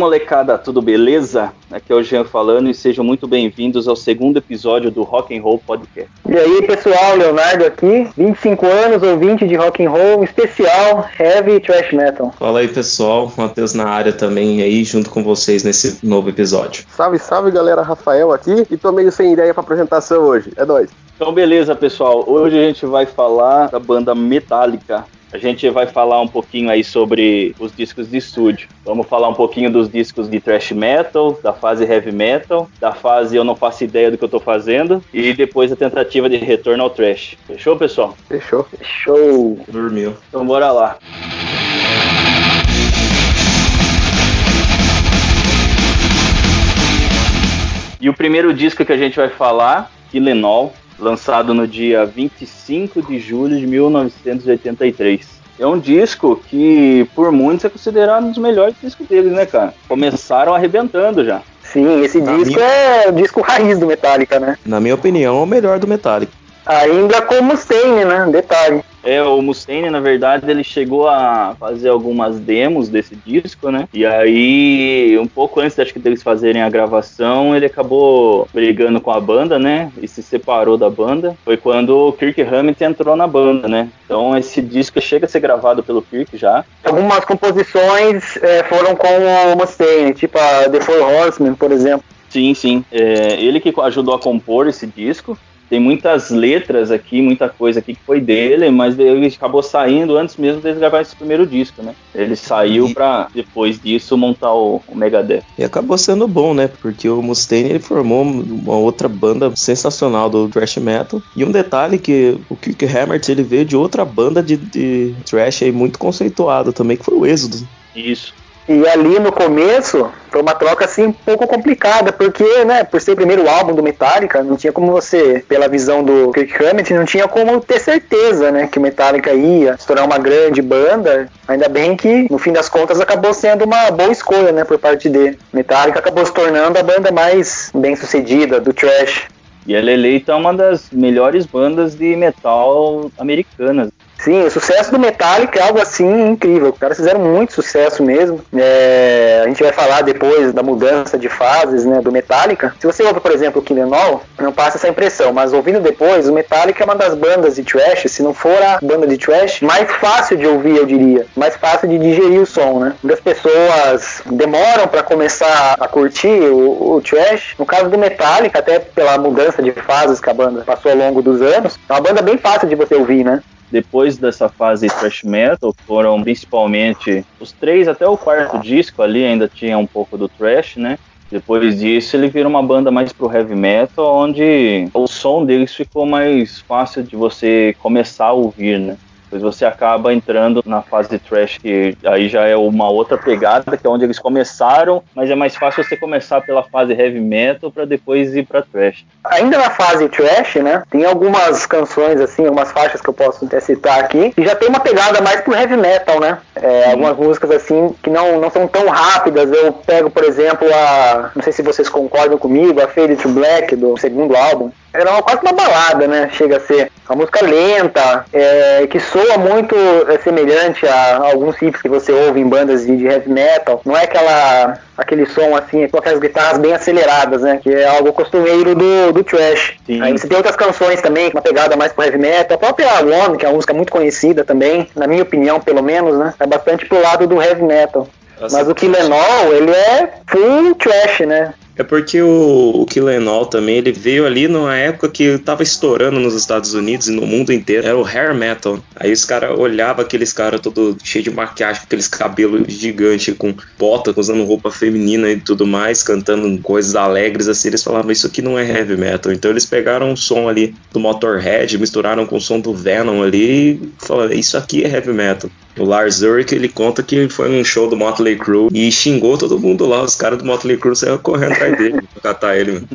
Molecada, tudo beleza? Aqui é o Jean falando e sejam muito bem-vindos ao segundo episódio do Rock and Roll Podcast. E aí, pessoal, Leonardo aqui, 25 anos, ouvinte de Rock and Roll, especial Heavy Trash Metal. Fala aí, pessoal, Matheus na área também aí, junto com vocês nesse novo episódio. Salve, salve, galera, Rafael aqui e tô meio sem ideia pra apresentação hoje, é nóis. Então, beleza, pessoal, hoje a gente vai falar da banda Metallica. A gente vai falar um pouquinho aí sobre os discos de estúdio. Vamos falar um pouquinho dos discos de thrash metal, da fase heavy metal, da fase eu não faço ideia do que eu tô fazendo e depois a tentativa de retorno ao thrash. Fechou, pessoal? Fechou. Show! Dormiu. Então bora lá. E o primeiro disco que a gente vai falar, Ilenol, lançado no dia 25 de julho de 1983. É um disco que, por muitos, é considerado um dos melhores discos deles, né, cara? Começaram arrebentando já. Sim, esse Na disco minha- é o disco raiz do Metallica, né? Na minha opinião, é o melhor do Metallica. Ainda com Mustaine, né? Detalhe. É, o Mustaine, na verdade, ele chegou a fazer algumas demos desse disco, né? E aí, um pouco antes, acho que deles fazerem a gravação, ele acabou brigando com a banda, né? E se separou da banda. Foi quando o Kirk Hammett entrou na banda, né? Então, esse disco chega a ser gravado pelo Kirk já. Algumas composições é, foram com o Mustaine, tipo a The Four Horsemen, por exemplo. Sim, sim. É, ele que ajudou a compor esse disco. Tem muitas letras aqui, muita coisa aqui que foi dele, mas ele acabou saindo antes mesmo dele gravar esse primeiro disco, né? Ele saiu E- pra depois disso montar o, o Megadeth. E acabou sendo bom, né? Porque o Mustaine ele formou uma outra banda sensacional do thrash metal. E um detalhe que o Kirk Hammett ele veio de outra banda de, de thrash aí muito conceituada também, que foi o Êxodo. Isso. E ali no começo foi uma troca assim um pouco complicada, porque, né, por ser o primeiro álbum do Metallica, não tinha como você, pela visão do Kirk Hammett, não tinha como ter certeza, né, que o Metallica ia se tornar uma grande banda. Ainda bem que, no fim das contas, acabou sendo uma boa escolha, né, por parte dele. Metallica acabou se tornando a banda mais bem sucedida do thrash. E ela é eleita uma das melhores bandas de metal americanas. Sim, o sucesso do Metallica é algo assim incrível. Os caras fizeram muito sucesso mesmo. É, a gente vai falar depois da mudança de fases né, do Metallica. Se você ouve, por exemplo, o Killenol, não passa essa impressão. Mas ouvindo depois, o Metallica é uma das bandas de thrash, se não for a banda de thrash, mais fácil de ouvir, eu diria. Mais fácil de digerir o som, né? Muitas pessoas demoram para começar a curtir o, o thrash. No caso do Metallica, até pela mudança de fases que a banda passou ao longo dos anos, é uma banda bem fácil de você ouvir, né? Depois dessa fase thrash metal, foram principalmente os três até o quarto disco ali ainda tinha um pouco do thrash, né? Depois disso, ele vira uma banda mais pro heavy metal, onde o som deles ficou mais fácil de você começar a ouvir, né? Depois você acaba entrando na fase thrash, que aí já é uma outra pegada, que é onde eles começaram, mas é mais fácil você começar pela fase heavy metal para depois ir para thrash. Ainda na fase trash, né? Tem algumas canções, assim, algumas faixas que eu posso até citar aqui, e já tem uma pegada mais pro heavy metal, né? É, algumas músicas, assim, que não, não são tão rápidas. Eu pego, por exemplo, a. Não sei se vocês concordam comigo, a Fade to Black, do segundo álbum. Era uma- quase uma balada, né? Chega a ser. Uma música lenta, é, que soa muito é, semelhante a alguns riffs que você ouve em bandas de, de heavy metal. Não é aquela aquele som assim, com aquelas guitarras bem aceleradas, né? Que é algo costumeiro do, do trash. Sim. Aí você tem outras canções também, com uma pegada mais pro heavy metal. A própria One, que é uma música muito conhecida também, na minha opinião, pelo menos, né? É bastante pro lado do heavy metal. Mas o Killenol, ele é full trash, né? É porque o, o Killenol também, ele veio ali numa época que tava estourando nos Estados Unidos e no mundo inteiro. Era o hair metal. Aí os caras olhavam aqueles caras todo cheio de maquiagem, aqueles cabelos gigantes, com bota, usando roupa feminina e tudo mais, cantando coisas alegres assim. Eles falavam, isso aqui não é heavy metal. Então eles pegaram o som ali do Motorhead, misturaram com o som do Venom ali e falaram, isso aqui é heavy metal. O Lars Ulrich, ele conta que foi num show do Motley Crue e xingou todo mundo lá. Os caras do Motley Crue saíram correndo atrás dele pra catar ele. mano.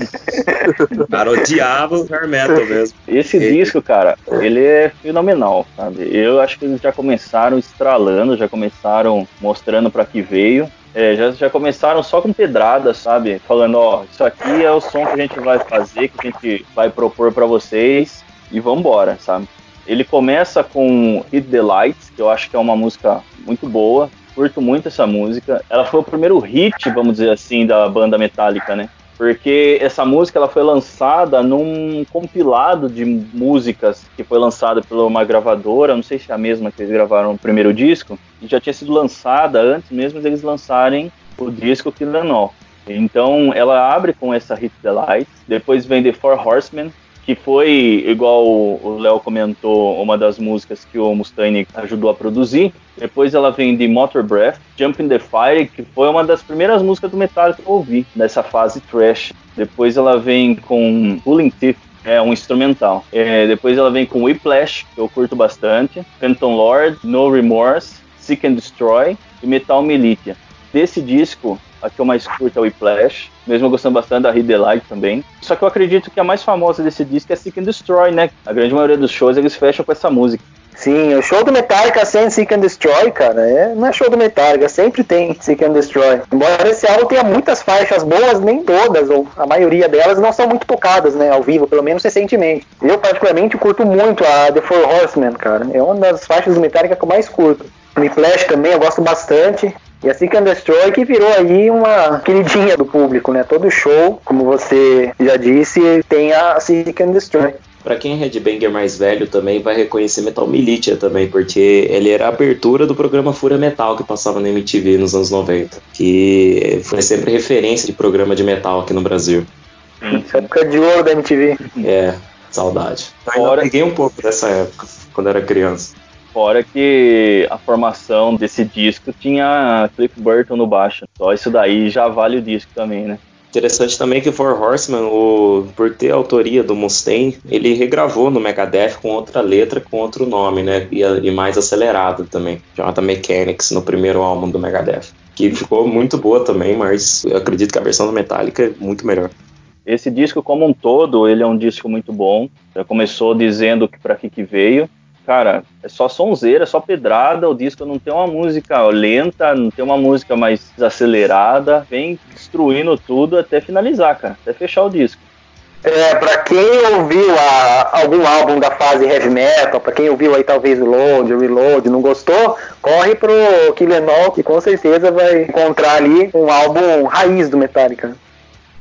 O cara odiava o hair metal mesmo. Esse Ele- disco, cara, ele é fenomenal, sabe? Eu acho que eles já começaram estralando, já começaram mostrando pra que veio. É, já, já começaram só com pedradas, sabe? Falando, ó, isso aqui é o som que a gente vai fazer, que a gente vai propor pra vocês e vambora, sabe? Ele começa com Hit the Lights, que eu acho que é uma música muito boa. curto muito essa música. Ela foi o primeiro hit, vamos dizer assim, da banda Metallica, né? Porque essa música ela foi lançada num compilado de músicas que foi lançada por uma gravadora, não sei se é a mesma que eles gravaram no primeiro disco, e já tinha sido lançada antes mesmo deles lançarem o disco Kill All. Então ela abre com essa Hit the Light, depois vem The Four Horsemen, que foi, igual o Léo comentou, uma das músicas que o Mustaine ajudou a produzir. Depois ela vem de Motor Breath, Jump in the Fire, que foi uma das primeiras músicas do Metallica que eu ouvi, nessa fase trash. Depois ela vem com Pulling Teeth, é um instrumental. É, depois ela vem com Whiplash, que eu curto bastante, Phantom Lord, No Remorse, Seek and Destroy e Metal Militia. Desse disco, a que eu mais curto é o Whiplash, mesmo gostando bastante da Hit the Light também. Só que eu acredito que a mais famosa desse disco é Seek and Destroy, né? A grande maioria dos shows eles fecham com essa música. Sim, o show do Metallica sem Seek and Destroy, cara, é, não é show do Metallica, sempre tem Seek and Destroy. Embora esse álbum tenha muitas faixas boas, nem todas, ou a maioria delas não são muito tocadas, né, ao vivo, pelo menos recentemente. Eu, particularmente, curto muito a The Four Horsemen, cara, é uma das faixas do Metallica que eu mais curto. Whiplash também eu gosto bastante. E a Seek and Destroy que virou aí uma queridinha do público, né? Todo show, como você já disse, tem a Seek and Destroy. Pra quem é headbanger mais velho também vai reconhecer Metal Militia também, porque ele era a abertura do programa Fúria Metal que passava na MTV nos anos 90, que foi sempre referência de programa de metal aqui no Brasil. Época de ouro da MTV. É, saudade. Eu peguei um pouco dessa época, quando era criança. Fora que a formação desse disco tinha Cliff Burton no baixo. Só isso daí já vale o disco também, né? Interessante também que o Four Horsemen, o, por ter a autoria do Mustaine, ele regravou no Megadeth com outra letra, com outro nome, né? E, e mais acelerado também, chamada Mechanics, no primeiro álbum do Megadeth. Que ficou muito boa também, mas eu acredito que a versão do Metallica é muito melhor. Esse disco como um todo, ele é um disco muito bom. Já começou dizendo que para que que veio cara, é só sonzeira, é só pedrada, o disco não tem uma música lenta, não tem uma música mais acelerada, vem destruindo tudo até finalizar, cara, até fechar o disco. É, pra quem ouviu a, algum álbum da fase heavy metal, pra quem ouviu aí talvez o Load, o Reload, não gostou, corre pro Killenol que com certeza vai encontrar ali um álbum raiz do Metallica.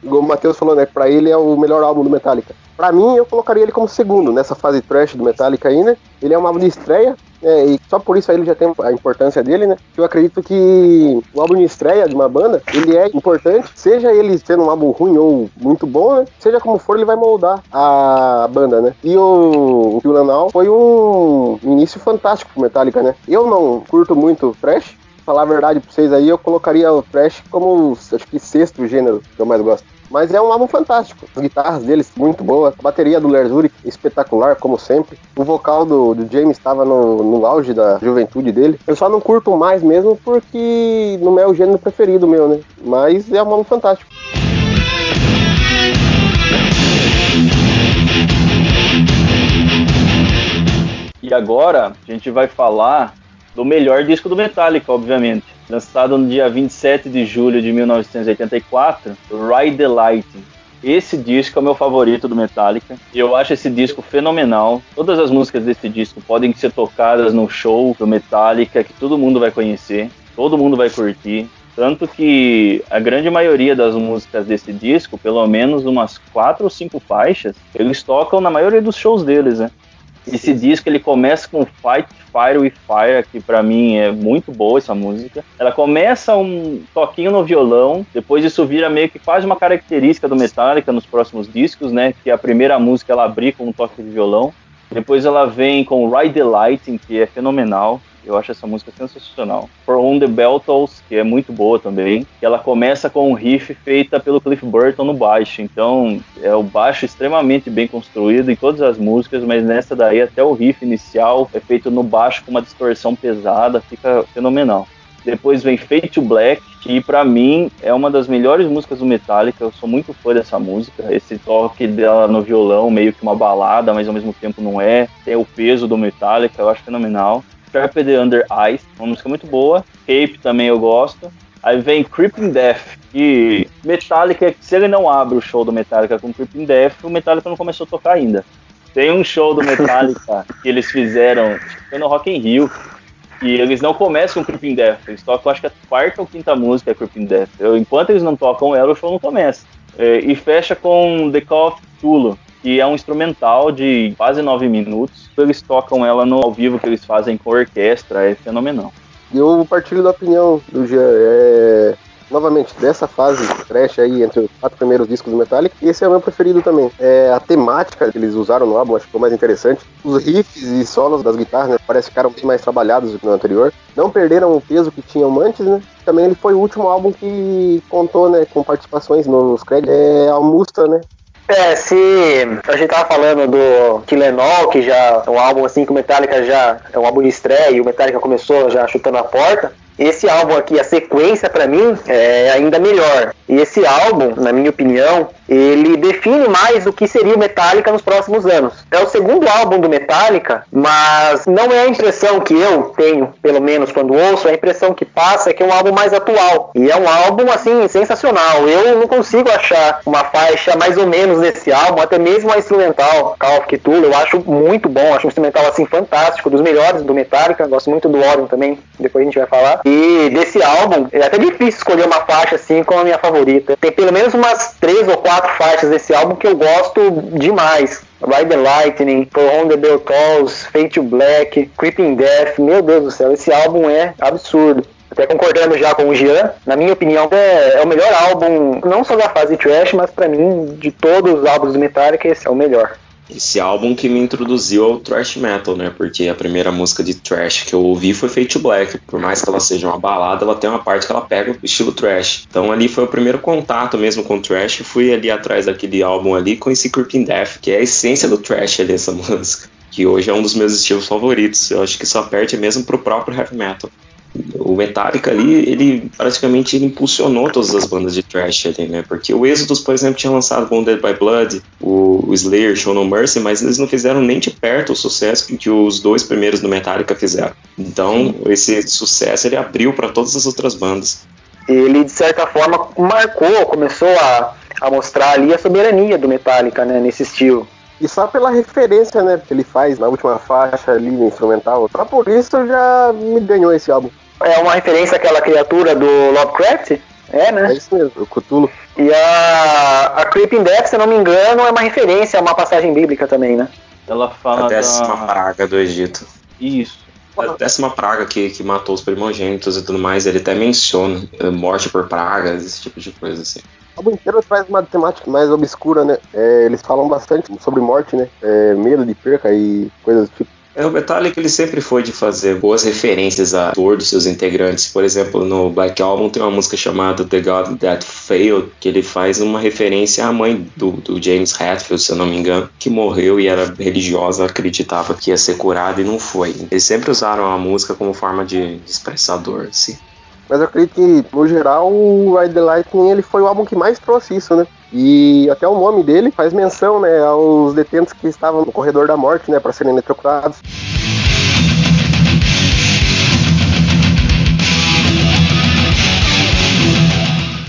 Como o Matheus falou, né, pra ele é o melhor álbum do Metallica. Pra mim, eu colocaria ele como segundo nessa fase trash do Metallica aí, né? Ele é um álbum de estreia, é, e só por isso aí ele já tem a importância dele, né? Eu acredito que o álbum de estreia de uma banda, ele é importante, seja ele sendo um álbum ruim ou muito bom, né? Seja como for, ele vai moldar a banda, né? E o, o Lanal foi um início fantástico pro Metallica, né? Eu não curto muito trash, falar a verdade pra vocês aí, eu colocaria o trash como, acho que sexto gênero que eu mais gosto. Mas é um álbum fantástico. As guitarras deles muito boas, a bateria do Lars Ulrich espetacular, como sempre. O vocal do, do James estava no, no auge da juventude dele. Eu só não curto mais mesmo porque não é o gênero preferido meu, né? Mas é um álbum fantástico. E agora a gente vai falar do melhor disco do Metallica, obviamente. Lançado no dia 27 de julho de 1984, Ride the Lightning. Esse disco é o meu favorito do Metallica. Eu acho esse disco fenomenal. Todas as músicas desse disco podem ser tocadas no show do Metallica, que todo mundo vai conhecer, todo mundo vai curtir. Tanto que a grande maioria das músicas desse disco, pelo menos umas quatro ou cinco faixas, eles tocam na maioria dos shows deles, né? Esse disco ele começa com Fight Fire with Fire, que para mim é muito boa essa música. Ela começa um toquinho no violão, depois isso vira meio que quase uma característica do Metallica nos próximos discos, né? Que a primeira música ela abrir com um toque de violão. Depois ela vem com Ride the Lightning, que é fenomenal. Eu acho essa música sensacional. For On the Beltles, que é muito boa também. Ela começa com um riff feita pelo Cliff Burton no baixo. Então, é o baixo extremamente bem construído em todas as músicas, mas nessa daí até o riff inicial é feito no baixo com uma distorção pesada, fica fenomenal. Depois vem Fade to Black, que para mim é uma das melhores músicas do Metallica. Eu sou muito fã dessa música. Esse toque dela no violão, meio que uma balada, mas ao mesmo tempo não é. Tem o peso do Metallica, eu acho fenomenal. Carpet Under Ice, uma música muito boa. Cape também eu gosto. Aí vem Creeping Death, que Metallica, se ele não abre o show do Metallica com Creeping Death, o Metallica não começou a tocar ainda. Tem um show do Metallica que eles fizeram, foi no Rock in Rio, E eles não começam com Creeping Death, eles tocam acho que a quarta ou quinta música é Creeping Death. Eu, enquanto eles não tocam ela, o show não começa. É, e fecha com The Call of Cthulhu, que é um instrumental de quase nove minutos. Eles tocam ela no ao vivo que eles fazem com orquestra, é fenomenal. Eu partilho da opinião do Jean. É, novamente, dessa fase trash aí, entre os quatro primeiros discos do Metallica, esse é o meu preferido também. É, a temática que eles usaram no álbum, acho que foi mais interessante. Os riffs e solos das guitarras, né, parece que ficaram bem mais trabalhados do que no anterior. Não perderam o peso que tinham antes, né? Também ele foi o último álbum que contou, né, com participações nos créditos. É a Musta, né? É, se a gente tava falando do Killenol, que já é um álbum assim que o Metallica já é um álbum de estreia e o Metallica começou já chutando a porta, esse álbum aqui, a sequência para mim é ainda melhor. E esse álbum, na minha opinião, ele define mais o que seria o Metallica nos próximos anos. É o segundo álbum do Metallica, mas não é a impressão que eu tenho, pelo menos quando ouço, é a impressão que passa é que é um álbum mais atual. E é um álbum, assim, sensacional. Eu não consigo achar uma faixa mais ou menos nesse álbum, até mesmo a instrumental, Call of Cthulhu, eu acho muito bom, acho um instrumental, assim, fantástico, dos melhores do Metallica, gosto muito do Orion também, depois a gente vai falar. E desse álbum, é até difícil escolher uma faixa, assim, como a minha favorita. Tem pelo menos umas três ou quatro faixas desse álbum que eu gosto demais. Ride the Lightning, For the Bell Tolls, Fade to Black, Creeping Death, meu Deus do céu, esse álbum é absurdo. Até concordando já com o Jean, na minha opinião é, é o melhor álbum, não só da fase trash, mas para mim, de todos os álbuns do Metallica, esse é o melhor esse álbum que me introduziu ao thrash metal, né? Porque a primeira música de thrash que eu ouvi foi Fate Black. Por mais que ela seja uma balada, ela tem uma parte que ela pega o estilo thrash. Então ali foi o primeiro contato mesmo com o thrash. Fui ali atrás daquele álbum ali com esse Creeping Death, que é a essência do thrash ali, essa música. Que hoje é um dos meus estilos favoritos. Eu acho que só perde mesmo pro próprio heavy metal o Metallica ali, ele praticamente ele impulsionou todas as bandas de thrash ali, né? Porque o Exodus, por exemplo, tinha lançado Bonded by Blood, o, o Slayer, Show No Mercy, mas eles não fizeram nem de perto o sucesso que, que os dois primeiros do Metallica fizeram. Então, esse sucesso ele abriu para todas as outras bandas. Ele, de certa forma, marcou, começou a, a mostrar ali a soberania do Metallica, né? Nesse estilo. E só pela referência, né, que ele faz na última faixa ali no instrumental, só por isso já me ganhou esse álbum. É uma referência àquela criatura do Lovecraft? É, né? É isso mesmo, o Cthulhu. E a, a Creeping Death, se não me engano, é uma referência a uma passagem bíblica também, né? Ela fala a décima da... praga do Egito. Isso. A décima praga que, que matou os primogênitos e tudo mais, ele até menciona eh, morte por pragas, esse tipo de coisa assim. O álbum inteiro traz uma temática mais obscura, né? É, eles falam bastante sobre morte, né? É, medo de perca e coisas do tipo. É, o Metallica ele sempre foi de fazer boas referências à dor dos seus integrantes. Por exemplo, no Black Album tem uma música chamada The God That Failed, que ele faz uma referência à mãe do, do James Hetfield, se eu não me engano, que morreu e era religiosa, acreditava que ia ser curada e não foi. Eles sempre usaram a música como forma de, expressar dor, assim. Mas eu acredito que, no geral, o Ride the Lightning ele foi o álbum que mais trouxe isso, né? E até o nome dele faz menção né, aos detentos que estavam no corredor da morte né, para serem eletrocutados.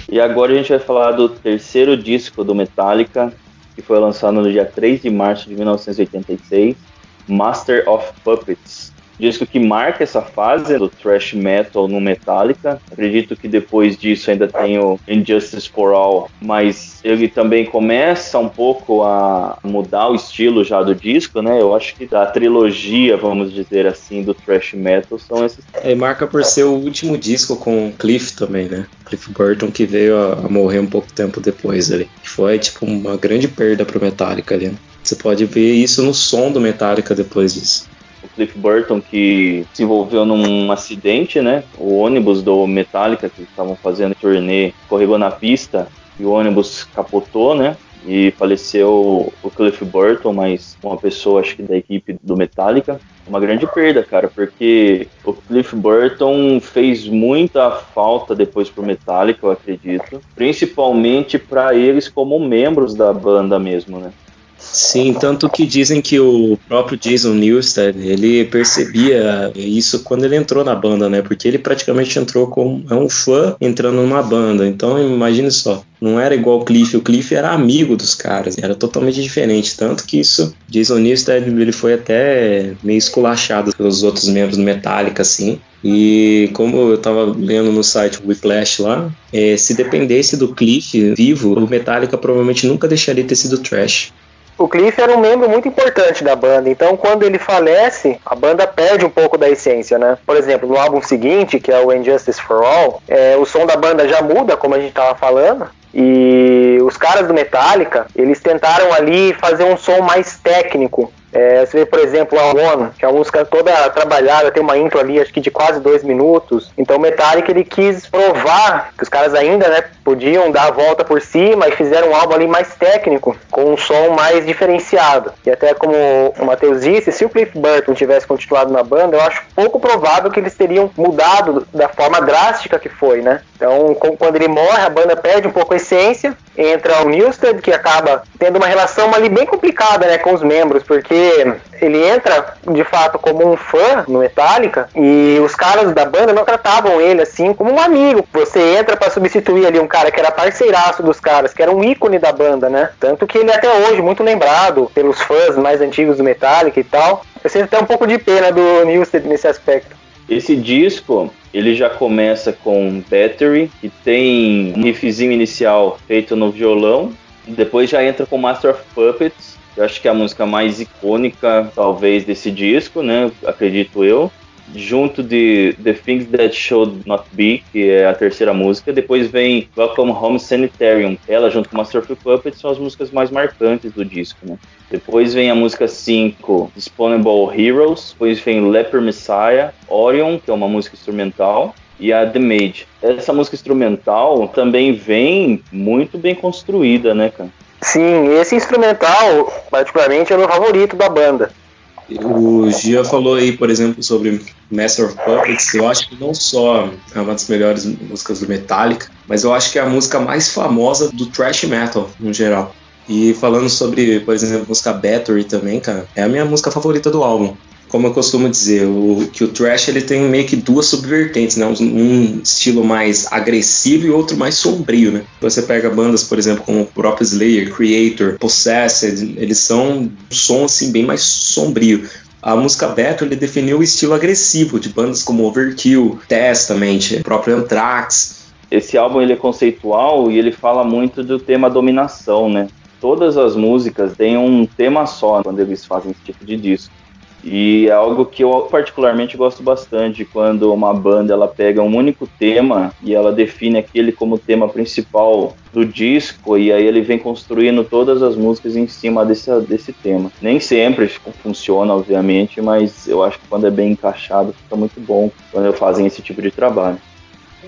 E agora a gente vai falar do terceiro disco do Metallica, que foi lançado no dia 3 de março de 1986, Master of Puppets disco que marca essa fase do thrash metal no Metallica. Acredito que depois disso ainda tem o Injustice for All, mas ele também começa um pouco a mudar o estilo já do disco, né? Eu acho que da trilogia, vamos dizer assim, do thrash metal são esses. É, marca por ser o último disco com Cliff também, né? Cliff Burton que veio a, a morrer um pouco tempo depois ali. Foi tipo uma grande perda pro Metallica ali. Né? Você pode ver isso no som do Metallica depois disso. Cliff Burton que se envolveu num acidente, né? O ônibus do Metallica que estavam fazendo turnê escorregou na pista e o ônibus capotou, né? E faleceu o Cliff Burton, mas uma pessoa, acho que da equipe do Metallica. Uma grande perda, cara, porque o Cliff Burton fez muita falta depois pro Metallica, eu acredito. Principalmente para eles como membros da banda mesmo, né? Sim, tanto que dizem que o próprio Jason Newsted, ele percebia isso quando ele entrou na banda, né? Porque ele praticamente entrou como é um fã entrando numa banda. Então, imagine só, não era igual o Cliff, o Cliff era amigo dos caras, era totalmente diferente, tanto que isso, Jason Newsted, ele foi até meio esculachado pelos outros membros do Metallica, assim, e como eu tava lendo no site Whiplash lá, é, se dependesse do Cliff vivo, o Metallica provavelmente nunca deixaria ter sido trash. O Cliff era um membro muito importante da banda, então quando ele falece, a banda perde um pouco da essência, né? Por exemplo, no álbum seguinte, que é o Injustice for All, é, o som da banda já muda, como a gente tava falando, e os caras do Metallica, eles tentaram ali fazer um som mais técnico, é, você vê, por exemplo, a One, que é uma música toda trabalhada, tem uma intro ali, acho que de quase dois minutos. Então, o Metallica ele quis provar que os caras ainda, né, podiam dar a volta por cima e fizeram um álbum ali mais técnico, com um som mais diferenciado. E até como o Matheus disse, se o Cliff Burton tivesse continuado na banda, eu acho pouco provável que eles teriam mudado da forma drástica que foi, né? Então, quando ele morre, a banda perde um pouco a essência, entra o Newsted, que acaba tendo uma relação ali bem complicada, né, com os membros, porque ele entra de fato como um fã no Metallica e os caras da banda não tratavam ele assim como um amigo. Você entra para substituir ali um cara que era parceiraço dos caras, que era um ícone da banda, né? Tanto que ele é até hoje muito lembrado pelos fãs mais antigos do Metallica e tal. Eu sinto até um pouco de pena do Newsted nesse aspecto. Esse disco, ele já começa com Battery, que tem um riffzinho inicial feito no violão, depois já entra com Master of Puppets, eu acho que é a música mais icônica, talvez, desse disco, né? Acredito eu. Junto de The Things That Should Not Be, que é a terceira música. Depois vem Welcome Home Sanitarium. Ela, junto com Master of Puppets, são as músicas mais marcantes do disco, né? Depois vem a música 5, Disposable Heroes. Depois vem Leper Messiah, Orion, que é uma música instrumental e a The Maid. Essa música instrumental também vem muito bem construída, né, cara? Sim, esse instrumental, particularmente, é o meu favorito da banda. O Gia falou aí, por exemplo, sobre Master of Puppets. Eu acho que não só é uma das melhores músicas do Metallica, mas eu acho que é a música mais famosa do thrash metal no geral. E falando sobre, por exemplo, a música Battery também, cara, é a minha música favorita do álbum como eu costumo dizer, o, que o thrash ele tem meio que duas subvertentes, né? Um, um, estilo mais agressivo e outro mais sombrio, né? Você pega bandas, por exemplo, como o próprio Slayer, Creator, Possessed, eles são um som assim bem mais sombrio. A música Battle ele definiu o estilo agressivo de bandas como Overkill, Testament, próprio Anthrax. Esse álbum ele é conceitual e ele fala muito do tema dominação, né? Todas as músicas têm um tema só quando eles fazem esse tipo de disco. E é algo que eu particularmente gosto bastante quando uma banda ela pega um único tema e ela define aquele como tema principal do disco e aí ele vem construindo todas as músicas em cima desse, desse tema. Nem sempre funciona, obviamente, mas eu acho que quando é bem encaixado fica muito bom quando fazem esse tipo de trabalho.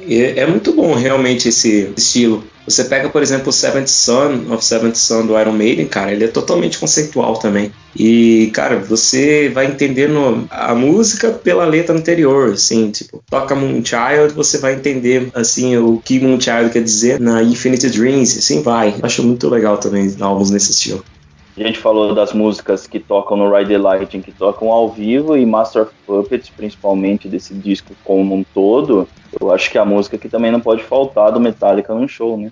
É, é muito bom realmente esse estilo. Você pega, por exemplo, o Seventh Son of Seventh Son do Iron Maiden, cara, ele é totalmente conceitual também. E, cara, você vai entendendo a música pela letra anterior, assim, tipo, toca Moonchild, você vai entender, assim, o que Moonchild quer dizer na Infinite Dreams, assim vai. Acho muito legal também álbuns nesse estilo. A gente falou das músicas que tocam no Ride the Lightning, que tocam ao vivo, e Master of Puppets, principalmente desse disco como um todo. Eu acho que é a música que também não pode faltar do Metallica num show, né?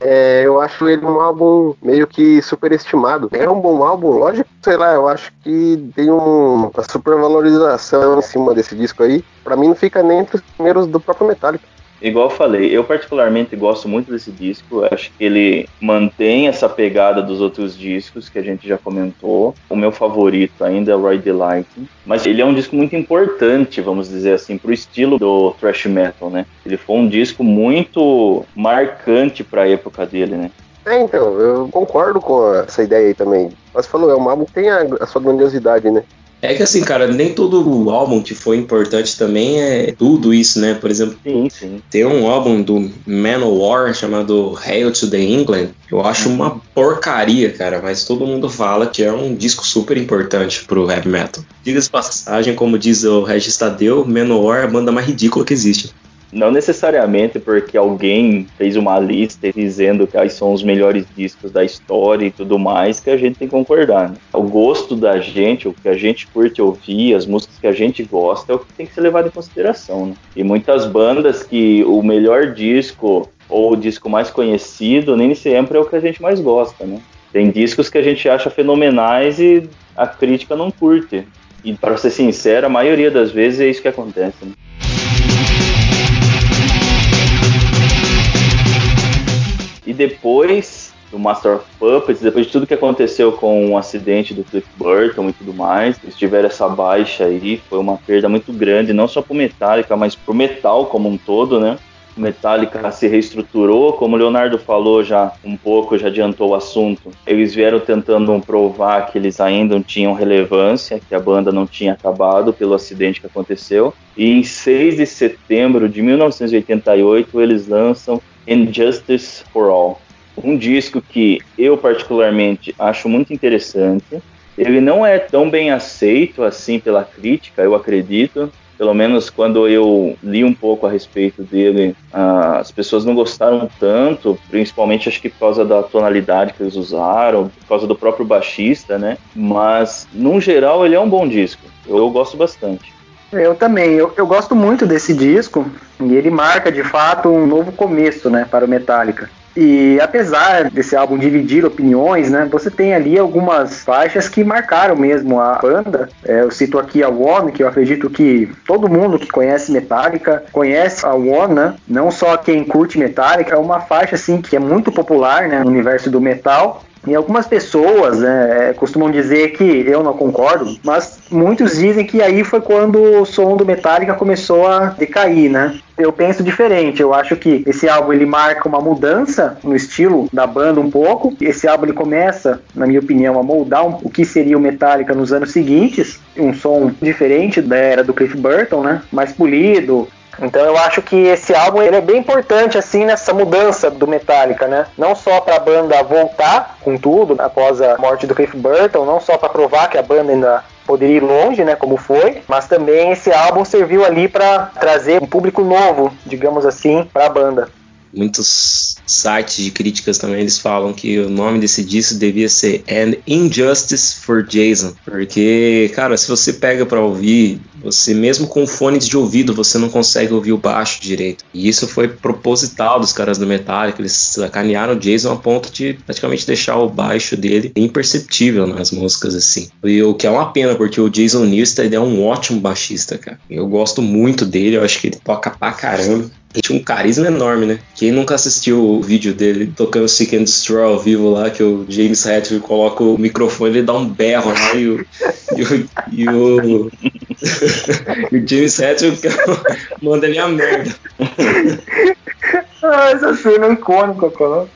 É, eu acho ele um álbum meio que superestimado. É um bom álbum, lógico, sei lá, eu acho que tem um, uma supervalorização em cima desse disco aí. Pra mim não fica nem entre os primeiros do próprio Metallica. Igual eu falei, eu particularmente gosto muito desse disco. Acho que ele mantém essa pegada dos outros discos que a gente já comentou. O meu favorito ainda é o Ride the Lightning. Mas ele é um disco muito importante, vamos dizer assim, pro estilo do thrash metal, né? Ele foi um disco muito marcante para a época dele, né? É, então, eu concordo com essa ideia aí também. Mas falou, é um álbum que tem a, a sua grandiosidade, né? É que assim, cara, nem todo álbum que foi importante também é tudo isso, né? Por exemplo, sim, sim. tem um álbum do Manowar chamado Hail to the England. Eu acho uma porcaria, cara, mas todo mundo fala que é um disco super importante pro heavy metal. Diga-se passagem, como diz o Regis Tadeu, Manowar é a banda mais ridícula que existe. Não necessariamente porque alguém fez uma lista dizendo quais são os melhores discos da história e tudo mais que a gente tem que concordar. Né? O gosto da gente, o que a gente curte ouvir, as músicas que a gente gosta é o que tem que ser levado em consideração. Né? E muitas bandas que o melhor disco ou o disco mais conhecido nem sempre é o que a gente mais gosta, né? Tem discos que a gente acha fenomenais e a crítica não curte. E para ser sincero, a maioria das vezes é isso que acontece. Né? E depois do Master of Puppets, depois de tudo que aconteceu com o acidente do Cliff Burton e tudo mais, eles tiveram essa baixa aí, foi uma perda muito grande, não só pro Metallica, mas pro metal como um todo, né? Metallica se reestruturou, como o Leonardo falou já um pouco, já adiantou o assunto. Eles vieram tentando provar que eles ainda tinham relevância, que a banda não tinha acabado pelo acidente que aconteceu. E em 6 de setembro de 1988 eles lançam Injustice for All, um disco que eu particularmente acho muito interessante. Ele não é tão bem aceito assim pela crítica, eu acredito pelo menos quando eu li um pouco a respeito dele, uh, as pessoas não gostaram tanto, principalmente acho que por causa da tonalidade que eles usaram, por causa do próprio baixista, né? Mas, no geral, ele é um bom disco. Eu, eu gosto bastante. Eu também, eu, eu gosto muito desse disco e ele marca de fato um novo começo, né, para o Metallica. E apesar desse álbum dividir opiniões, né, você tem ali algumas faixas que marcaram mesmo a banda. É, eu cito aqui a One, que eu acredito que todo mundo que conhece Metallica conhece a One, né? Não só quem curte Metallica, é uma faixa assim que é muito popular, né, no universo do metal e algumas pessoas né, costumam dizer que eu não concordo, mas muitos dizem que aí foi quando o som do Metallica começou a decair, né? Eu penso diferente. Eu acho que esse álbum ele marca uma mudança no estilo da banda um pouco. Esse álbum ele começa, na minha opinião, a moldar o que seria o Metallica nos anos seguintes, um som diferente da era do Cliff Burton, né? Mais polido, então eu acho que esse álbum ele é bem importante assim nessa mudança do Metallica, né? Não só para a banda voltar com tudo após a morte do Cliff Burton, não só para provar que a banda ainda poderia ir longe, né, como foi, mas também esse álbum serviu ali para trazer um público novo, digamos assim, para a banda muitos sites de críticas também eles falam que o nome desse disco devia ser An Injustice for Jason, porque, cara, se você pega para ouvir, você mesmo com fones de ouvido, você não consegue ouvir o baixo direito. E isso foi proposital dos caras do Metallica, eles sacanearam o Jason a ponto de praticamente deixar o baixo dele imperceptível nas músicas assim. E o que é uma pena, porque o Jason Newsted é um ótimo baixista, cara. Eu gosto muito dele, eu acho que ele toca pra caramba. Ele tinha um carisma enorme, né? Quem nunca assistiu o vídeo dele tocando Seek and Destroy ao vivo lá, que o James Hetfield coloca o microfone e dá um berro lá e o. E o, e o, e o James Hetfield manda ele a merda. ah, essa cena é icônica, cara.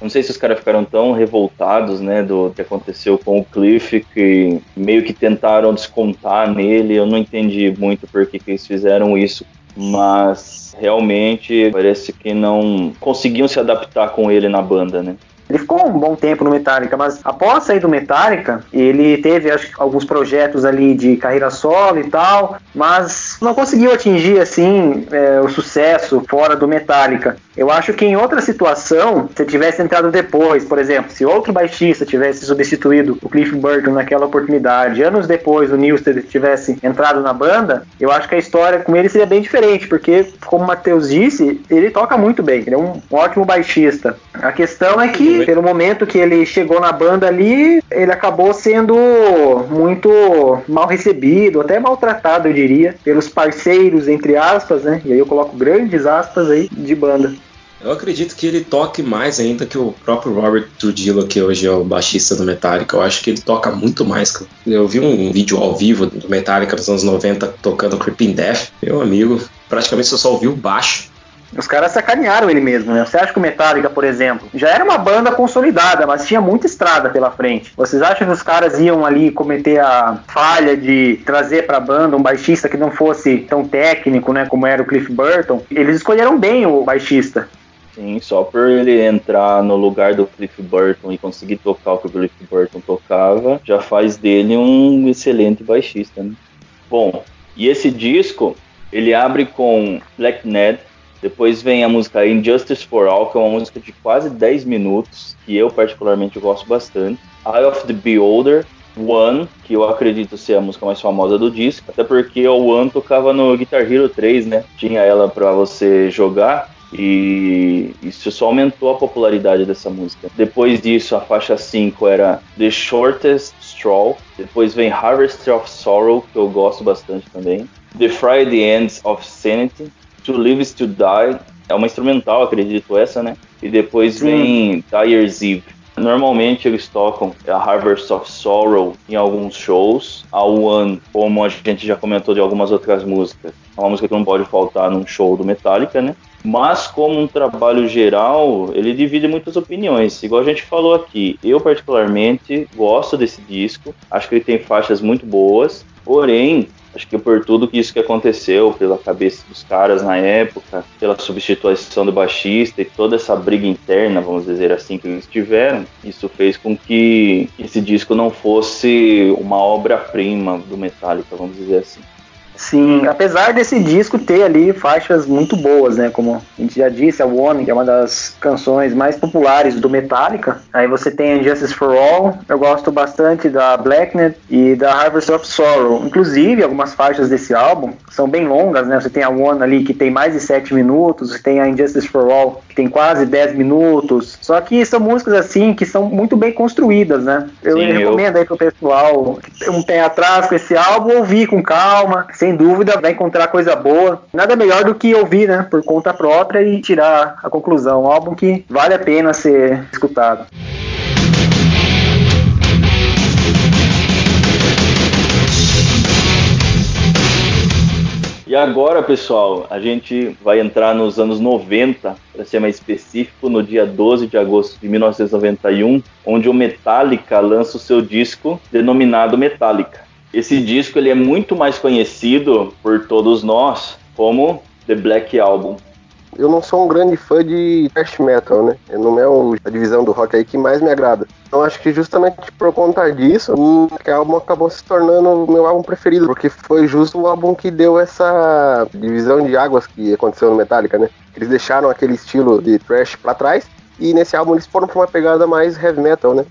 Não sei se os caras ficaram tão revoltados, né, do que aconteceu com o Cliff, que meio que tentaram descontar nele. Eu não entendi muito por que, que eles fizeram isso mas realmente parece que não conseguiam se adaptar com ele na banda, né? Ele ficou um bom tempo no Metallica, mas após sair do Metallica, ele teve acho, alguns projetos ali de carreira solo e tal, mas não conseguiu atingir assim é, o sucesso fora do Metallica. Eu acho que em outra situação, se tivesse entrado depois, por exemplo, se outro baixista tivesse substituído o Cliff Burton naquela oportunidade, anos depois o Newsted tivesse entrado na banda, eu acho que a história com ele seria bem diferente, porque, como o Matheus disse, ele toca muito bem, ele é um ótimo baixista. A questão é que pelo momento que ele chegou na banda ali, ele acabou sendo muito mal recebido, até maltratado, eu diria, pelos parceiros, entre aspas, né? E aí eu coloco grandes aspas aí de banda. Eu acredito que ele toque mais ainda que o próprio Robert Trujillo, que hoje é o baixista do Metallica. Eu acho que ele toca muito mais. Eu vi um vídeo ao vivo do Metallica dos anos 90 tocando Creeping Death. Meu amigo, praticamente eu só ouvi o baixo. Os caras sacanearam ele mesmo, né? Você acha que o Metallica, por exemplo, já era uma banda consolidada, mas tinha muita estrada pela frente. Vocês acham que os caras iam ali cometer a falha de trazer pra banda um baixista que não fosse tão técnico, né? Como era o Cliff Burton? Eles escolheram bem o baixista. Sim, só por ele entrar no lugar do Cliff Burton e conseguir tocar o que o Cliff Burton tocava, já faz dele um excelente baixista, né? Bom, e esse disco, Ele abre com Black Ned, depois vem a música Injustice for All, que é uma música de quase 10 minutos, que eu particularmente gosto bastante. Eye of the Beholder, One, que eu acredito ser a música mais famosa do disco, até porque o One tocava no Guitar Hero 3, né? Tinha ela para você jogar e isso só aumentou a popularidade dessa música. Depois disso, a faixa 5 era The Shortest Straw, depois vem Harvest of Sorrow, que eu gosto bastante também. The Friday Ends of Sanity, To Live is to Die, é uma instrumental, acredito essa, né? E depois Sim. vem Dyer's Eve. Normalmente eles tocam a Harvest of Sorrow em alguns shows. A One, como a gente já comentou de algumas outras músicas, é uma música que não pode faltar num show do Metallica, né? Mas como um trabalho geral, ele divide muitas opiniões. Igual a gente falou aqui, eu particularmente gosto desse disco. Acho que ele tem faixas muito boas. Porém, Acho que por tudo que isso que aconteceu, pela cabeça dos caras na época, pela substituição do baixista e toda essa briga interna, vamos dizer assim, que eles tiveram, isso fez com que esse disco não fosse uma obra-prima do Metallica, vamos dizer assim. Sim, apesar desse disco ter ali faixas muito boas, né? Como a gente já disse, a One, que é uma das canções mais populares do Metallica. Aí você tem Justice for All, eu gosto bastante da Blacknet e da Harvest of Sorrow. Inclusive, algumas faixas desse álbum são bem longas, né? Você tem a One ali que tem mais de 7 minutos, você tem a Injustice for All que tem quase 10 minutos. Só que são músicas assim que são muito bem construídas, né? Eu Sim, recomendo eu... aí pro pessoal um pé atrás com esse álbum, ouvir com calma, sem dúvida vai encontrar coisa boa. Nada melhor do que ouvir, né, por conta própria e tirar a conclusão. Um álbum que vale a pena ser escutado. E agora, pessoal, a gente vai entrar nos anos 90, para ser mais específico, no dia 12 de agosto de 1991, onde o Metallica lança o seu disco denominado Metallica. Esse disco ele é muito mais conhecido por todos nós como The Black Album. Eu não sou um grande fã de thrash metal, né? Não é a divisão do rock aí que mais me agrada. Então acho que justamente por conta disso, o álbum acabou se tornando o meu álbum preferido, porque foi justo o álbum que deu essa divisão de águas que aconteceu no Metallica, né? Eles deixaram aquele estilo de thrash para trás e nesse álbum eles foram para uma pegada mais heavy metal, né?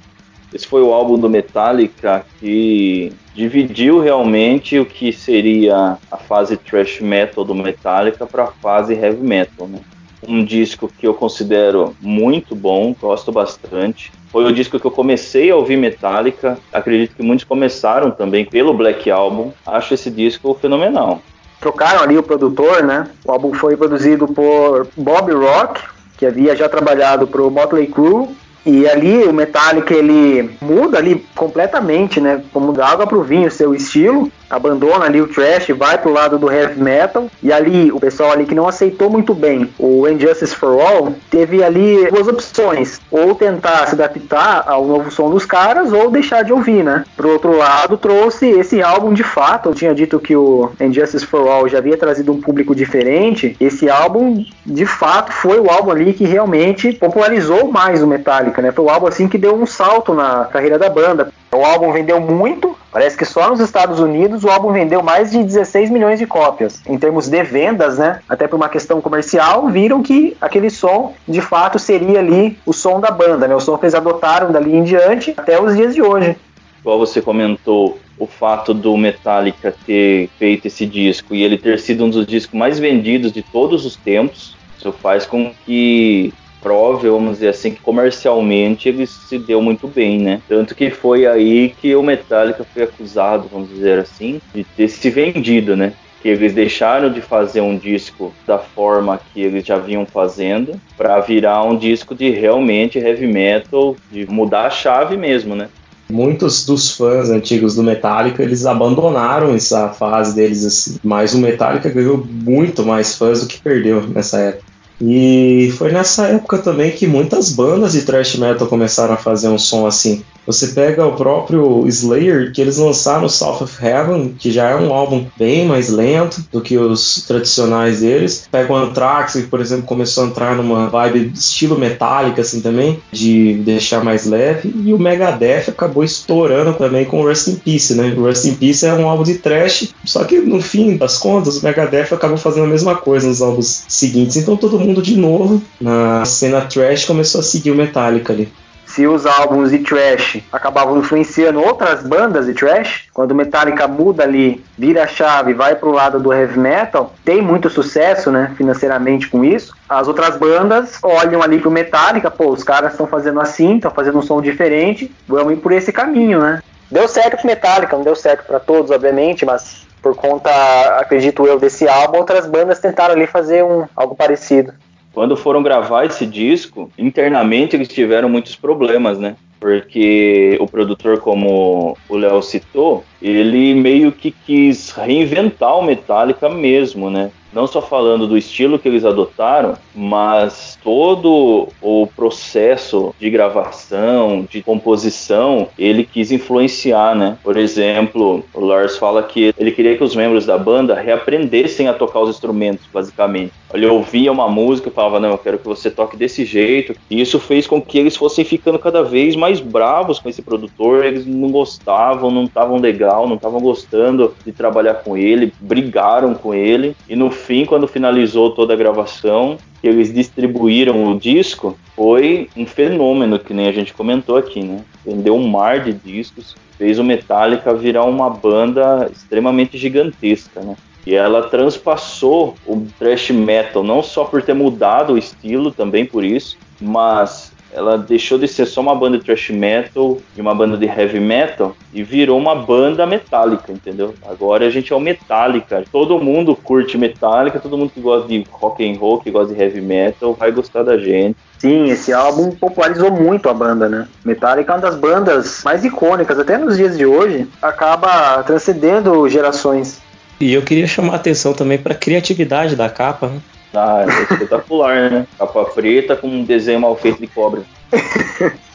Esse foi o álbum do Metallica que dividiu realmente o que seria a fase thrash metal do Metallica para a fase heavy metal. Né? Um disco que eu considero muito bom, gosto bastante. Foi o disco que eu comecei a ouvir Metallica. Acredito que muitos começaram também pelo Black Album. Acho esse disco fenomenal. Trocaram ali o produtor, né? O álbum foi produzido por Bob Rock, que havia já trabalhado para o Motley Crue e ali o Metallica ele muda ali completamente, né? Como da água pro vinho, seu estilo abandona ali o trash, vai pro lado do heavy metal, e ali o pessoal ali que não aceitou muito bem o Injustice for All, teve ali duas opções, ou tentar se adaptar ao novo som dos caras, ou deixar de ouvir, né? Pro outro lado, trouxe esse álbum de fato, eu tinha dito que o Injustice for All já havia trazido um público diferente, esse álbum, de fato, foi o álbum ali que realmente popularizou mais o Metallica, né? Foi o álbum assim que deu um salto na carreira da banda. O álbum vendeu muito, parece que só nos Estados Unidos o álbum vendeu mais de 16 milhões de cópias. Em termos de vendas, né, até por uma questão comercial, viram que aquele som de fato seria ali o som da banda, né, o som que eles adotaram dali em diante até os dias de hoje. Igual você comentou, o fato do Metallica ter feito esse disco e ele ter sido um dos discos mais vendidos de todos os tempos, isso faz com que prove, vamos dizer assim, que comercialmente ele se deu muito bem, né? Tanto que foi aí que o Metallica foi acusado, vamos dizer assim, de ter se vendido, né? que eles deixaram de fazer um disco da forma que eles já vinham fazendo para virar um disco de realmente heavy metal, de mudar a chave mesmo, né? Muitos dos fãs antigos do Metallica, eles abandonaram essa fase deles assim, mas o Metallica ganhou muito mais fãs do que perdeu nessa época. E foi nessa época também que muitas bandas de thrash metal começaram a fazer um som assim. Você pega o próprio Slayer, que eles lançaram South of Heaven, que já é um álbum bem mais lento do que os tradicionais deles. Pega o Anthrax, que por exemplo começou a entrar numa vibe estilo metálica assim também, de deixar mais leve. E o Megadeth acabou estourando também com Rust in Peace, né? Rust in Peace é um álbum de thrash, só que no fim das contas o Megadeth acabou fazendo a mesma coisa nos álbuns seguintes. Então todo mundo de novo na cena thrash começou a seguir o Metallica ali se os álbuns de trash acabavam influenciando outras bandas de trash, quando o Metallica muda ali, vira a chave, vai pro lado do heavy metal, tem muito sucesso, né, financeiramente com isso. As outras bandas olham ali pro Metallica, pô, os caras estão fazendo assim, estão fazendo um som diferente, vamos ir por esse caminho, né? Deu certo pro Metallica, não deu certo para todos, obviamente, mas por conta, acredito eu, desse álbum, outras bandas tentaram ali fazer um algo parecido. Quando foram gravar esse disco, internamente eles tiveram muitos problemas, né? Porque o produtor, como o Léo citou, ele meio que quis reinventar o Metallica mesmo, né? Não só falando do estilo que eles adotaram, mas todo o processo de gravação, de composição, ele quis influenciar, né? Por exemplo, o Lars fala que ele queria que os membros da banda reaprendessem a tocar os instrumentos, basicamente. Ele ouvia uma música e falava: Não, eu quero que você toque desse jeito. E isso fez com que eles fossem ficando cada vez mais bravos com esse produtor. Eles não gostavam, não estavam legal, não estavam gostando de trabalhar com ele, brigaram com ele. E no fim, quando finalizou toda a gravação, eles distribuíram o disco, foi um fenômeno, que nem a gente comentou aqui, né? Vendeu um mar de discos, fez o Metallica virar uma banda extremamente gigantesca, né? E ela transpassou o thrash metal, não só por ter mudado o estilo, também por isso, mas ela deixou de ser só uma banda de thrash metal e uma banda de heavy metal e virou uma banda metálica, entendeu? Agora a gente é o Metallica. Todo mundo curte Metallica, todo mundo que gosta de rock and roll, que gosta de heavy metal, vai gostar da gente. Sim, esse álbum popularizou muito a banda, né? Metallica é uma das bandas mais icônicas, até nos dias de hoje, acaba transcendendo gerações. E eu queria chamar a atenção também para a criatividade da capa, né? Ah, é espetacular, né? Capa preta com um desenho mal feito de cobra.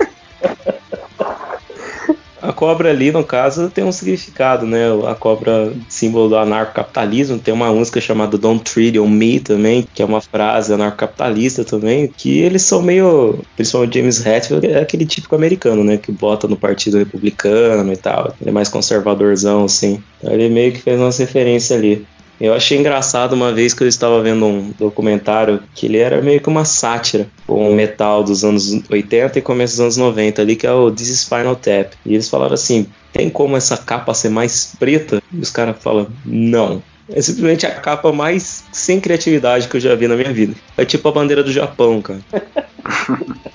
A cobra ali, no caso, tem um significado, né? A cobra, símbolo do anarcocapitalismo, tem uma música chamada Don't Treat on Me também, que é uma frase anarcocapitalista também, que eles são meio, principalmente James Hetfield, é aquele típico americano, né? Que bota no partido republicano e tal. Ele é mais conservadorzão, assim. Então ele meio que fez umas referências ali. Eu achei engraçado uma vez que eu estava vendo um documentário que ele era meio que uma sátira com o metal dos anos 80 e começo dos anos 90 ali, que é o This is Final Tap. E eles falaram assim: tem como essa capa ser mais preta? E os caras falam: não. É simplesmente a capa mais sem criatividade que eu já vi na minha vida. É tipo a bandeira do Japão, cara.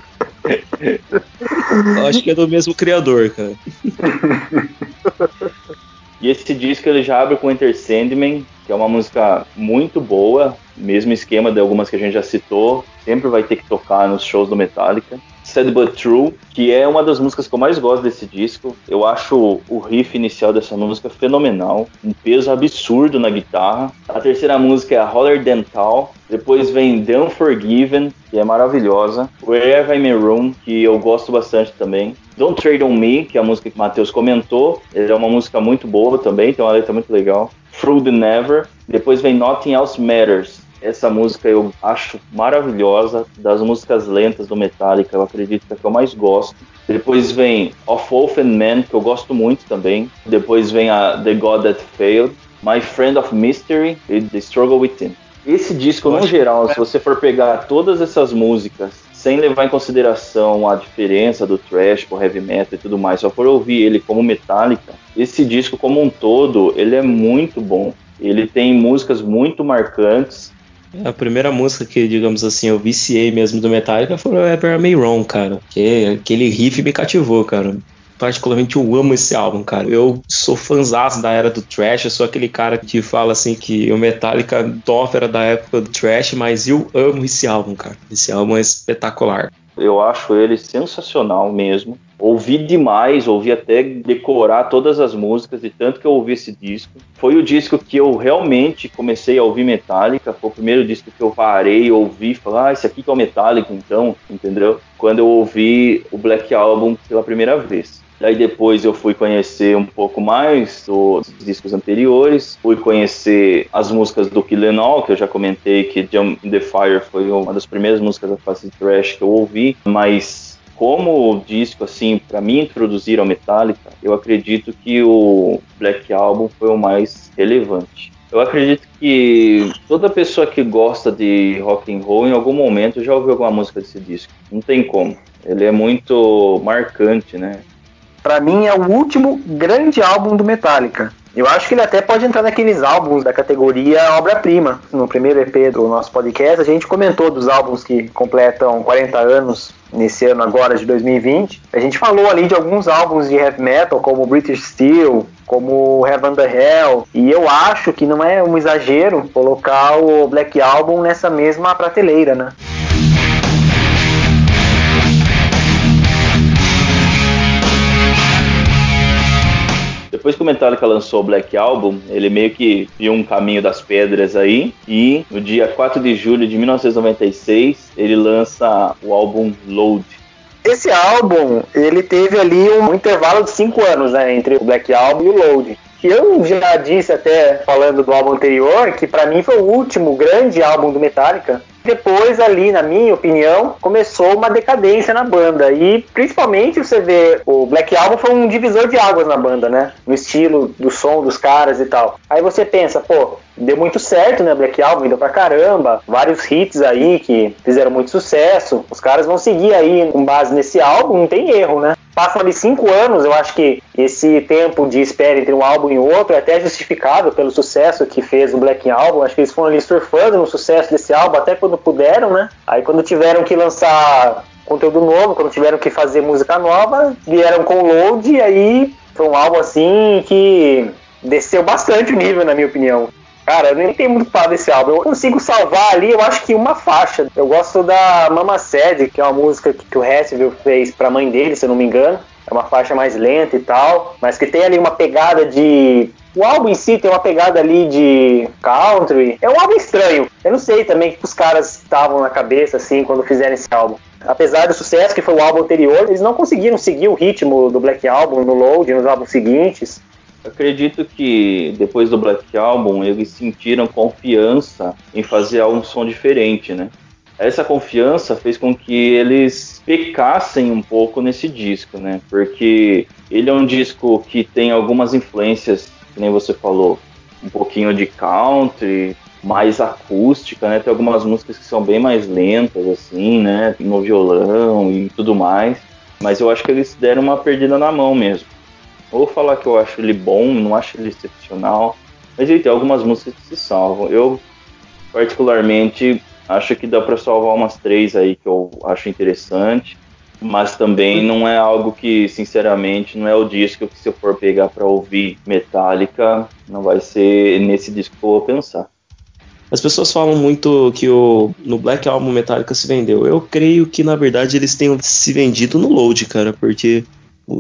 eu acho que é do mesmo criador, cara. E esse disco ele já abre com Enter Sandman, que é uma música muito boa, mesmo esquema de algumas que a gente já citou, sempre vai ter que tocar nos shows do Metallica. Sad But True, que é uma das músicas que eu mais gosto desse disco. Eu acho o riff inicial dessa música fenomenal, um peso absurdo na guitarra. A terceira música é a Holler Dental, depois vem Unforgiven, que é maravilhosa. Wherever I'm in Room, que eu gosto bastante também. Don't Trade On Me, que é a música que o Matheus comentou. Ele é uma música muito boa também, tem uma letra muito legal. Through the Never. Depois vem Nothing Else Matters. Essa música eu acho maravilhosa, das músicas lentas do Metallica, eu acredito que é a que eu mais gosto. Depois vem Of Wolf and Man, que eu gosto muito também. Depois vem a The God That Failed, My Friend of Mystery e The Struggle Within. Esse disco, no geral, se você for pegar todas essas músicas sem levar em consideração a diferença do thrash pro heavy metal e tudo mais, só for ouvir ele como Metallica, esse disco como um todo, ele é muito bom. Ele tem músicas muito marcantes. A primeira música que, digamos assim, eu viciei mesmo do Metallica foi o Ever May Wrong, cara. Que aquele riff me cativou, cara particularmente eu amo esse álbum, cara. Eu sou fãzão da era do trash, eu sou aquele cara que fala assim que o Metallica top era da época do trash, mas eu amo esse álbum, cara. Esse álbum é espetacular. Eu acho ele sensacional mesmo. Ouvi demais, ouvi até decorar todas as músicas, de tanto que eu ouvi esse disco. Foi o disco que eu realmente comecei a ouvir Metallica, foi o primeiro disco que eu parei, ouvi, falei, ah, esse aqui que é o Metallica então, entendeu? Quando eu ouvi o Black Album pela primeira vez. Daí depois eu fui conhecer um pouco mais dos discos anteriores, fui conhecer as músicas do Kill All, que eu já comentei que Jump in the Fire foi uma das primeiras músicas da fase thrash que eu ouvi, mas como disco assim para mim introduzir ao Metallica, eu acredito que o Black Album foi o mais relevante. Eu acredito que toda pessoa que gosta de rock and roll em algum momento já ouviu alguma música desse disco. Não tem como. Ele é muito marcante, né? Para mim é o último grande álbum do Metallica. Eu acho que ele até pode entrar naqueles álbuns da categoria obra-prima. No primeiro EP do nosso podcast, a gente comentou dos álbuns que completam 40 anos nesse ano agora de 2020. A gente falou ali de alguns álbuns de heavy metal, como British Steel, como Heaven the Hell, e eu acho que não é um exagero colocar o Black Album nessa mesma prateleira, né? Depois que o Metallica lançou o Black Album, ele meio que viu um caminho das pedras aí. E no dia 4 de julho de 1996, ele lança o álbum Load. Esse álbum, ele teve ali um intervalo de 5 anos, né, entre o Black Album e o Load que eu já disse até falando do álbum anterior, que para mim foi o último grande álbum do Metallica. Depois ali, na minha opinião, começou uma decadência na banda e principalmente você vê o Black Album foi um divisor de águas na banda, né? No estilo do som dos caras e tal. Aí você pensa, pô, deu muito certo, né? Black Album deu pra caramba, vários hits aí que fizeram muito sucesso. Os caras vão seguir aí com base nesse álbum, não tem erro, né? Passam ali cinco anos, eu acho que esse tempo de espera entre um álbum e outro é até justificado pelo sucesso que fez o Black Album. Acho que eles foram ali surfando no sucesso desse álbum até quando puderam, né? Aí quando tiveram que lançar conteúdo novo, quando tiveram que fazer música nova, vieram com o Load e aí foi um álbum assim que desceu bastante o nível, na minha opinião. Cara, nem tenho muito falar desse álbum. Eu consigo salvar ali, eu acho que uma faixa. Eu gosto da Mama Sad, que é uma música que, o Hessville fez pra mãe dele, se eu não me engano. É uma faixa mais lenta e tal, mas que tem ali uma pegada de o álbum em si tem uma pegada ali de country. É um álbum estranho. Eu não sei também o que os caras estavam na cabeça assim quando fizeram esse álbum. Apesar do sucesso que foi o álbum anterior, eles não conseguiram seguir o ritmo do Black Album no Load, nos álbuns seguintes. Acredito que depois do Black Album eles sentiram confiança em fazer um som diferente, né? Essa confiança fez com que eles pecassem um pouco nesse disco, né? Porque ele é um disco que tem algumas influências, que nem você falou, um pouquinho de country, mais acústica, né? Tem algumas músicas que são bem mais lentas, assim, né? No violão e tudo mais. Mas eu acho que eles deram uma perdida na mão mesmo. Vou falar que eu acho ele bom, não acho ele excepcional, mas ele tem algumas músicas que se salvam. Eu, particularmente, acho que dá para salvar umas três aí que eu acho interessante, mas também não é algo que, sinceramente, não é o disco que se eu for pegar para ouvir Metallica, não vai ser nesse disco que eu vou pensar. As pessoas falam muito que o, no Black Album Metallica se vendeu. Eu creio que, na verdade, eles tenham se vendido no Load, cara, porque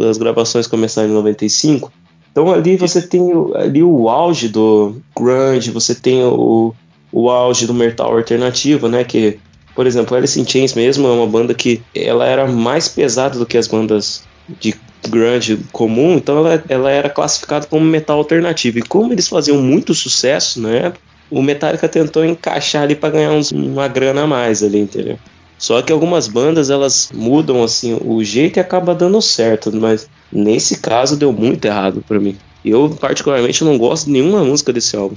as gravações começaram em 95. Então ali você tem ali o auge do grunge, você tem o, o auge do metal alternativo, né? Que, por exemplo, Alice in Chains mesmo é uma banda que ela era mais pesada do que as bandas de grunge comum, então ela, ela era classificada como metal alternativo. E como eles faziam muito sucesso na época, o Metallica tentou encaixar ali para ganhar uns, uma grana a mais ali, entendeu? Só que algumas bandas elas mudam assim o jeito e acaba dando certo, mas nesse caso deu muito errado para mim. Eu particularmente não gosto de nenhuma música desse álbum.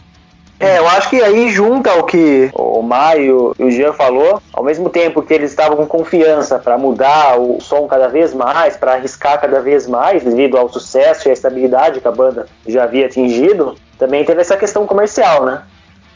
É, eu acho que aí junta o que o Maio e o Jean falou, ao mesmo tempo que eles estavam com confiança para mudar o som cada vez mais, para arriscar cada vez mais, devido ao sucesso e à estabilidade que a banda já havia atingido, também teve essa questão comercial, né?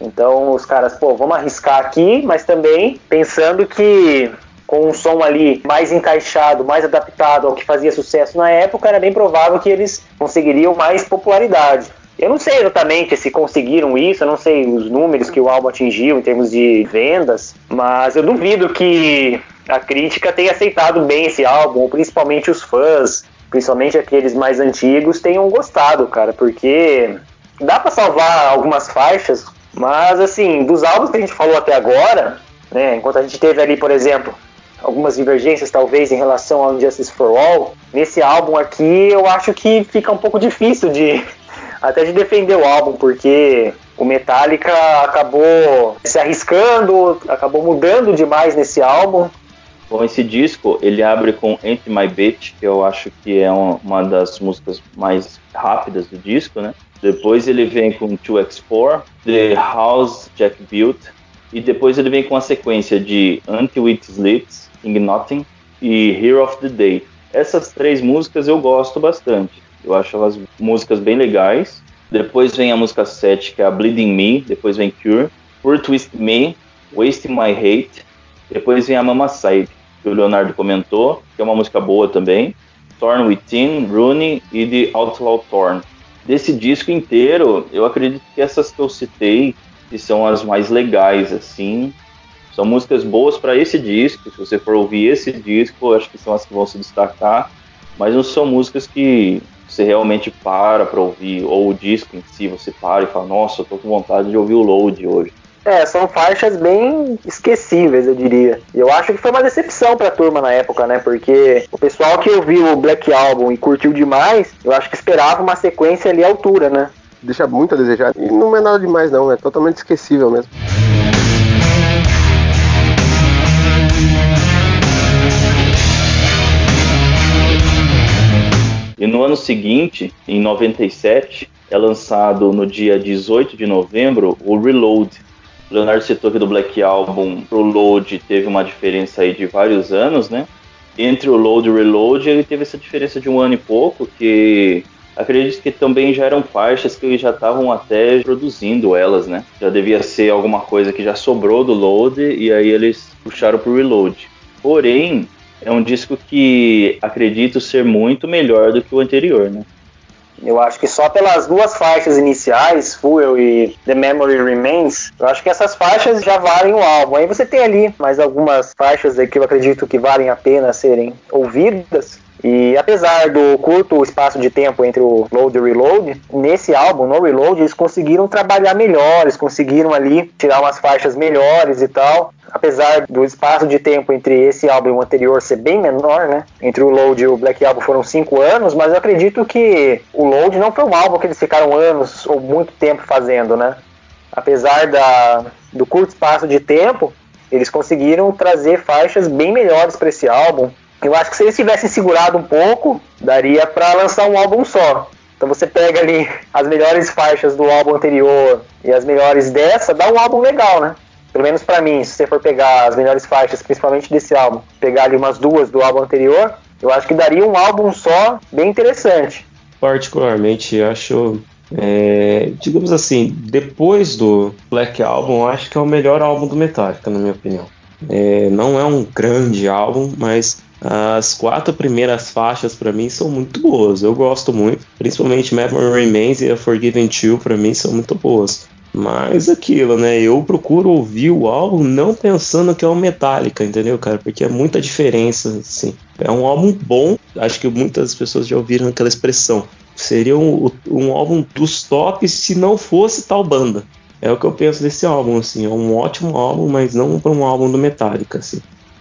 Então os caras, pô, vamos arriscar aqui, mas também pensando que com um som ali mais encaixado, mais adaptado ao que fazia sucesso na época, era bem provável que eles conseguiriam mais popularidade. Eu não sei exatamente se conseguiram isso, eu não sei os números que o álbum atingiu em termos de vendas, mas eu duvido que a crítica tem aceitado bem esse álbum, principalmente os fãs, principalmente aqueles mais antigos, tenham gostado, cara, porque dá para salvar algumas faixas, mas assim, dos álbuns que a gente falou até agora, né, enquanto a gente teve ali, por exemplo, algumas divergências talvez em relação ao Justice for All, nesse álbum aqui eu acho que fica um pouco difícil de até de defender o álbum, porque o Metallica acabou se arriscando, acabou mudando demais nesse álbum. Bom, esse disco ele abre com Ain't My Bitch, que eu acho que é uma das músicas mais rápidas do disco, né? Depois ele vem com 2x4, The House Jack Built, e depois ele vem com a sequência de Until It Sleeps, Nothing e Hero of the Day. Essas três músicas eu gosto bastante. Eu acho elas músicas bem legais. Depois vem a música 7, que é a Bleeding Me. Depois vem Cure. For Twist Me, Wasting My Hate. Depois vem a Mama Side, que o Leonardo comentou, que é uma música boa também. Torn Within, Rooney e The Outlaw Torn. Desse disco inteiro, eu acredito que essas que eu citei que são as mais legais, assim. São músicas boas para esse disco. Se você for ouvir esse disco, acho que são as que vão se destacar. Mas não são músicas que você realmente para para ouvir, ou o disco em si, você para e fala, nossa, eu tô com vontade de ouvir o Load hoje. É, são faixas bem esquecíveis, eu diria. E eu acho que foi uma decepção pra turma na época, né? Porque o pessoal que ouviu o Black Album e curtiu demais, eu acho que esperava uma sequência ali à altura, né? Deixa muito a desejar. E não é nada demais, não. É totalmente esquecível mesmo. E no ano seguinte, em 97, é lançado no dia 18 de novembro o Reload, Leonardo citou que do Black Album pro Load teve uma diferença aí de vários anos, né? Entre o Load e o Reload, ele teve essa diferença de um ano e pouco, que acredito que também já eram faixas que já estavam até produzindo elas, né? Já devia ser alguma coisa que já sobrou do Load e aí eles puxaram pro Reload. Porém, é um disco que acredito ser muito melhor do que o anterior, né? Eu acho que só pelas duas faixas iniciais, Fuel e The Memory Remains, eu acho que essas faixas já valem o álbum. Aí você tem ali mais algumas faixas que eu acredito que valem a pena serem ouvidas. E apesar do curto espaço de tempo entre o Load e o Reload, nesse álbum, no Reload, eles conseguiram trabalhar melhor, eles conseguiram ali tirar umas faixas melhores e tal. Apesar do espaço de tempo entre esse álbum e o anterior ser bem menor, né? Entre o Load e o Black Album foram cinco anos, mas eu acredito que o Load não foi um álbum que eles ficaram anos ou muito tempo fazendo, né? Apesar da, do curto espaço de tempo, eles conseguiram trazer faixas bem melhores para esse álbum. Eu acho que se eles tivessem segurado um pouco, daria para lançar um álbum só. Então você pega ali as melhores faixas do álbum anterior e as melhores dessa, dá um álbum legal, né? Pelo menos para mim, se você for pegar as melhores faixas, principalmente desse álbum, pegar ali umas duas do álbum anterior, eu acho que daria um álbum só bem interessante. Particularmente, acho é, digamos assim, depois do Black Album, acho que é o melhor álbum do Metallica, na minha opinião. É, não é um grande álbum, mas as quatro primeiras faixas para mim são muito boas. Eu gosto muito, principalmente Memory Remains e A Forgiven 2 para mim são muito boas. Mas aquilo, né? Eu procuro ouvir o álbum não pensando que é um Metallica, entendeu, cara? Porque é muita diferença, assim. É um álbum bom, acho que muitas pessoas já ouviram aquela expressão. Seria um, um álbum dos tops se não fosse tal banda. É o que eu penso desse álbum, assim. É um ótimo álbum, mas não para um álbum do Metallica, assim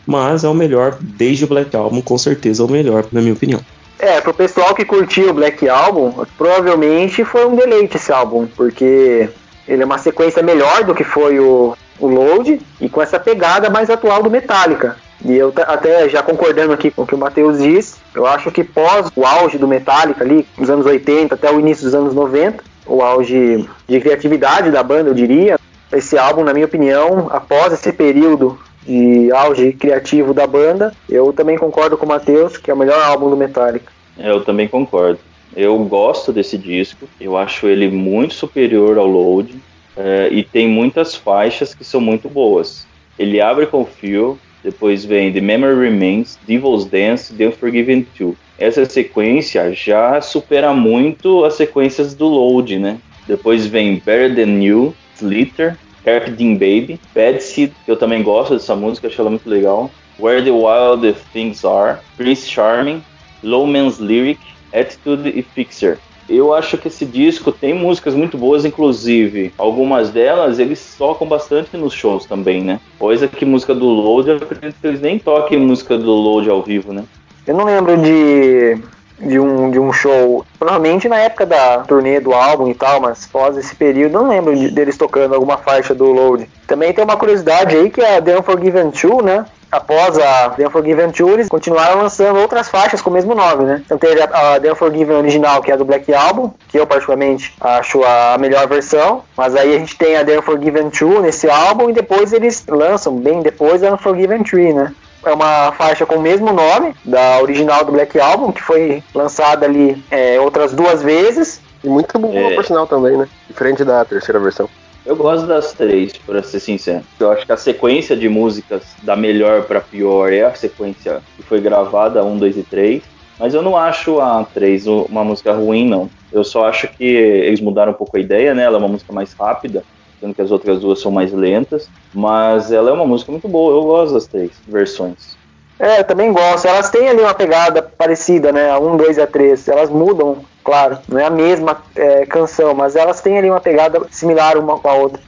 mas é o melhor desde o Black Album, com certeza é o melhor, na minha opinião. É, pro pessoal que curtiu o Black Album, provavelmente foi um deleite esse álbum, porque ele é uma sequência melhor do que foi o, o Load e com essa pegada mais atual do Metallica. E eu até já concordando aqui com o que o Matheus disse, eu acho que pós o auge do Metallica ali, nos anos 80 até o início dos anos 90, o auge de criatividade da banda, eu diria, esse álbum, na minha opinião, após esse período de auge criativo da banda, eu também concordo com o Matheus que é o melhor álbum do Metallica. Eu também concordo. Eu gosto desse disco, eu acho ele muito superior ao Load é, e tem muitas faixas que são muito boas. Ele abre com Feel, depois vem The Memory Remains, Devil's Dance, The Unforgiven 2. Essa sequência já supera muito as sequências do Load, né? Depois vem Better Than You, Slither, Carpe Baby, Bad Seed, eu também gosto dessa música, acho ela muito legal. Where the Wild Things Are, Prince Charming, Low Man's Lyric, Attitude e Fixer. Eu acho que esse disco tem músicas muito boas, inclusive algumas delas eles tocam bastante nos shows também, né? Coisa que música do Load, eu acredito que eles nem toquem música do Load ao vivo, né? Eu não lembro de, de, um, de um show, provavelmente na época da turnê do álbum e tal, mas pós esse período, não lembro de, deles tocando alguma faixa do Load. Também tem uma curiosidade aí que é a The Unforgiven 2, né? após a The Unforgiven 2, eles continuaram lançando outras faixas com o mesmo nome, né? Então teve a, a The Unforgiven original, que é a do Black Album, que eu particularmente acho a melhor versão, mas aí a gente tem a The Unforgiven 2 nesse álbum e depois eles lançam, bem depois, a Unforgiven 3, né? É uma faixa com o mesmo nome da original do Black Album, que foi lançada ali é, outras duas vezes. E muito boa, é. por sinal, também, né? Diferente da terceira versão. Eu gosto das três, para ser sincero. Eu acho que a sequência de músicas da melhor para pior é a sequência que foi gravada, 1, 2 e 3. Mas eu não acho a 3 uma música ruim, não. Eu só acho que eles mudaram um pouco a ideia, né? Ela é uma música mais rápida, sendo que as outras duas são mais lentas. Mas ela é uma música muito boa, eu gosto das três versões. É, eu também gosto. Elas têm ali uma pegada parecida, né? A 1, 2 e a 3. Elas mudam claro, não é a mesma é, canção, mas elas têm ali uma pegada similar uma com a outra.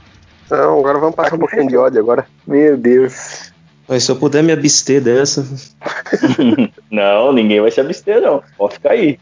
Não, agora vamos passar um pouquinho de ódio agora. Meu Deus. Mas se eu puder me abster dessa. não, ninguém vai se abster, não. Pode ficar aí.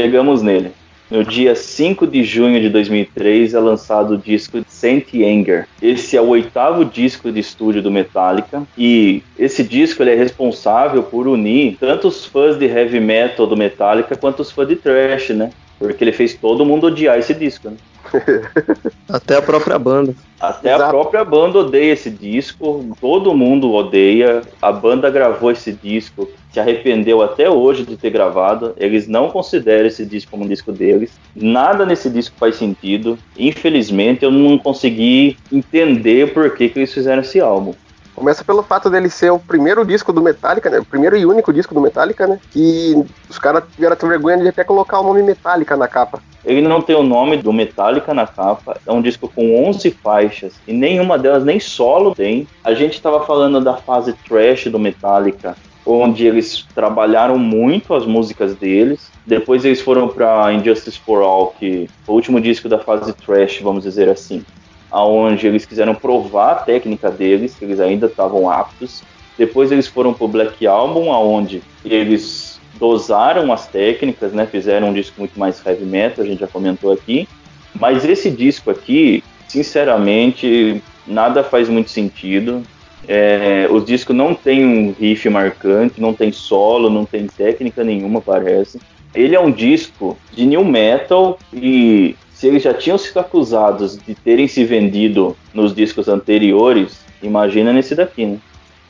Chegamos nele. No dia 5 de junho de 2003 é lançado o disco Saint Anger. Esse é o oitavo disco de estúdio do Metallica e esse disco ele é responsável por unir tanto os fãs de heavy metal do Metallica quanto os fãs de thrash, né? Porque ele fez todo mundo odiar esse disco, né? Até a própria banda. Até Exato. a própria banda odeia esse disco, todo mundo odeia. A banda gravou esse disco, se arrependeu até hoje de ter gravado. Eles não consideram esse disco como um disco deles. Nada nesse disco faz sentido. Infelizmente, eu não consegui entender por que, que eles fizeram esse álbum. Começa pelo fato dele ser o primeiro disco do Metallica, né? O primeiro e único disco do Metallica, né? Que os caras tiveram vergonha de até colocar o nome Metallica na capa. Ele não tem o nome do Metallica na capa. É um disco com 11 faixas e nenhuma delas nem solo tem. A gente estava falando da fase trash do Metallica, onde eles trabalharam muito as músicas deles. Depois eles foram para Injustice for All, que foi o último disco da fase trash, vamos dizer assim aonde eles quiseram provar a técnica deles, que eles ainda estavam aptos. Depois eles foram para o Black Album, aonde eles dosaram as técnicas, né? Fizeram um disco muito mais heavy metal, a gente já comentou aqui. Mas esse disco aqui, sinceramente, nada faz muito sentido. É, o disco não tem um riff marcante, não tem solo, não tem técnica nenhuma, parece. Ele é um disco de new metal e se eles já tinham sido acusados de terem se vendido nos discos anteriores, imagina nesse daqui, né?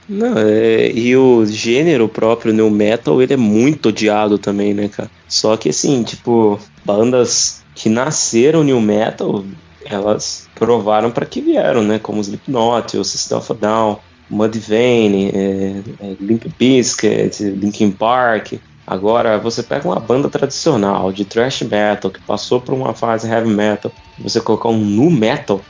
Não, é, e o gênero próprio new metal, ele é muito odiado também, né, cara? Só que assim, tipo, bandas que nasceram new metal, elas provaram para que vieram, né? Como Slipknot, o System of a Down, Mudvayne, é, é, Limp Bizkit, Linkin Park, Agora, você pega uma banda tradicional de thrash metal que passou por uma fase heavy metal, você colocar um nu metal,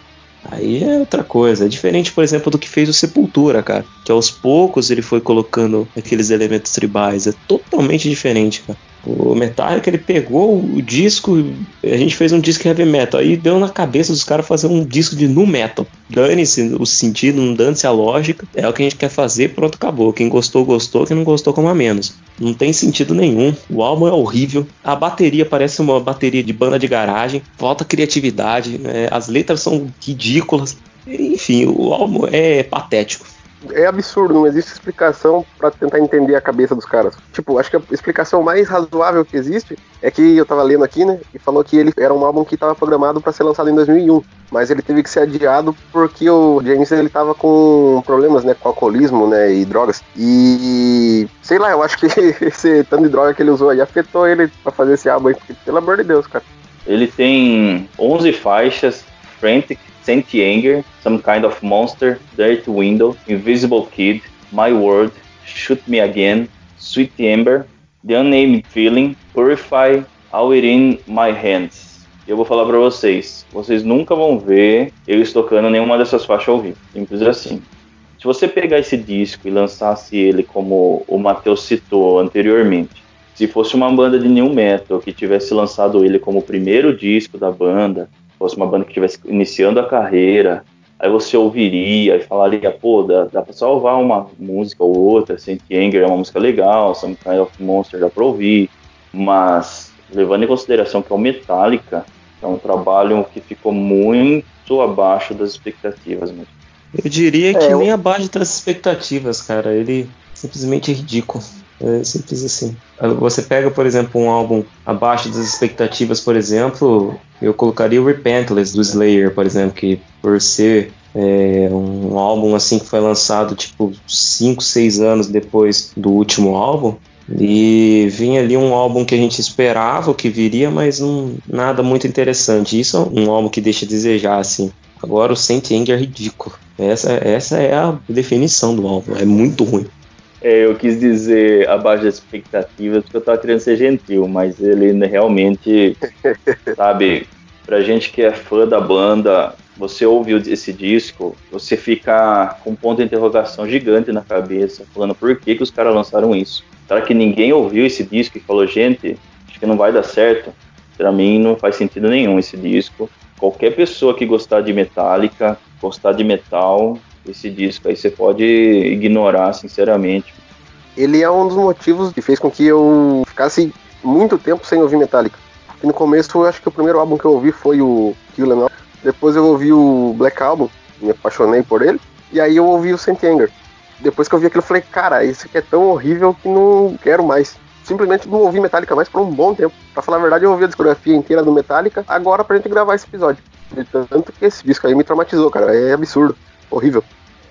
aí é outra coisa. É diferente, por exemplo, do que fez o Sepultura, cara. Que aos poucos ele foi colocando aqueles elementos tribais. É totalmente diferente, cara. O Metallica ele pegou o disco, a gente fez um disco heavy metal, aí deu na cabeça dos caras fazer um disco de nu metal. Dane-se o sentido, dane-se a lógica, é o que a gente quer fazer, pronto, acabou. Quem gostou, gostou, quem não gostou, como a menos. Não tem sentido nenhum, o álbum é horrível, a bateria parece uma bateria de banda de garagem, falta criatividade, né? as letras são ridículas, enfim, o álbum é patético é absurdo, não existe explicação para tentar entender a cabeça dos caras. Tipo, acho que a explicação mais razoável que existe é que eu tava lendo aqui, né, e falou que ele era um álbum que estava programado para ser lançado em 2001, mas ele teve que ser adiado porque o James ele tava com problemas, né, com alcoolismo, né, e drogas. E sei lá, eu acho que esse tanto de droga que ele usou aí afetou ele para fazer esse álbum aí, porque, pelo amor de Deus, cara. Ele tem 11 faixas, Frantic, Saint Anger, Some Kind of Monster, Dirt Window, Invisible Kid, My World, Shoot Me Again, Sweet Ember, The Unnamed Feeling, Purify, All In My Hands. Eu vou falar para vocês, vocês nunca vão ver eles tocando nenhuma dessas faixas ao vivo. Simples assim. Se você pegar esse disco e lançasse ele como o Matheus citou anteriormente, se fosse uma banda de new metal que tivesse lançado ele como o primeiro disco da banda, fosse uma banda que estivesse iniciando a carreira, aí você ouviria e falaria, pô, dá, dá pra salvar uma música ou outra, Saint Anger é uma música legal, Some Kind of Monster dá pra ouvir, mas levando em consideração que é o Metallica, é um trabalho que ficou muito abaixo das expectativas mesmo. Eu diria que é, nem abaixo das expectativas, cara. Ele simplesmente é ridículo. É simples assim. Você pega, por exemplo, um álbum abaixo das expectativas, por exemplo, eu colocaria o Repentless do Slayer, por exemplo, que por ser é, um álbum assim que foi lançado tipo 5, 6 anos depois do último álbum, e vinha ali um álbum que a gente esperava que viria, mas nada muito interessante. Isso é um álbum que deixa a desejar, assim. Agora o Saint Anger é ridículo. Essa, essa é a definição do álbum. É muito ruim. É, eu quis dizer abaixo das expectativas porque eu tava querendo ser gentil, mas ele realmente, sabe, pra gente que é fã da banda, você ouviu esse disco, você fica com um ponto de interrogação gigante na cabeça, falando por que, que os caras lançaram isso. Será que ninguém ouviu esse disco e falou, gente, acho que não vai dar certo? Pra mim não faz sentido nenhum esse disco. Qualquer pessoa que gostar de Metallica, gostar de metal, esse disco aí você pode ignorar, sinceramente. Ele é um dos motivos que fez com que eu ficasse muito tempo sem ouvir Metallica. E no começo, eu acho que o primeiro álbum que eu ouvi foi o Kill Em All. Depois eu ouvi o Black Album, me apaixonei por ele. E aí eu ouvi o Saint Anger. Depois que eu vi aquilo, eu falei, cara, isso aqui é tão horrível que não quero mais. Simplesmente não ouvi Metallica mais por um bom tempo. Pra falar a verdade, eu ouvi a discografia inteira do Metallica agora pra gente gravar esse episódio. De tanto que esse disco aí me traumatizou, cara. É absurdo horrível.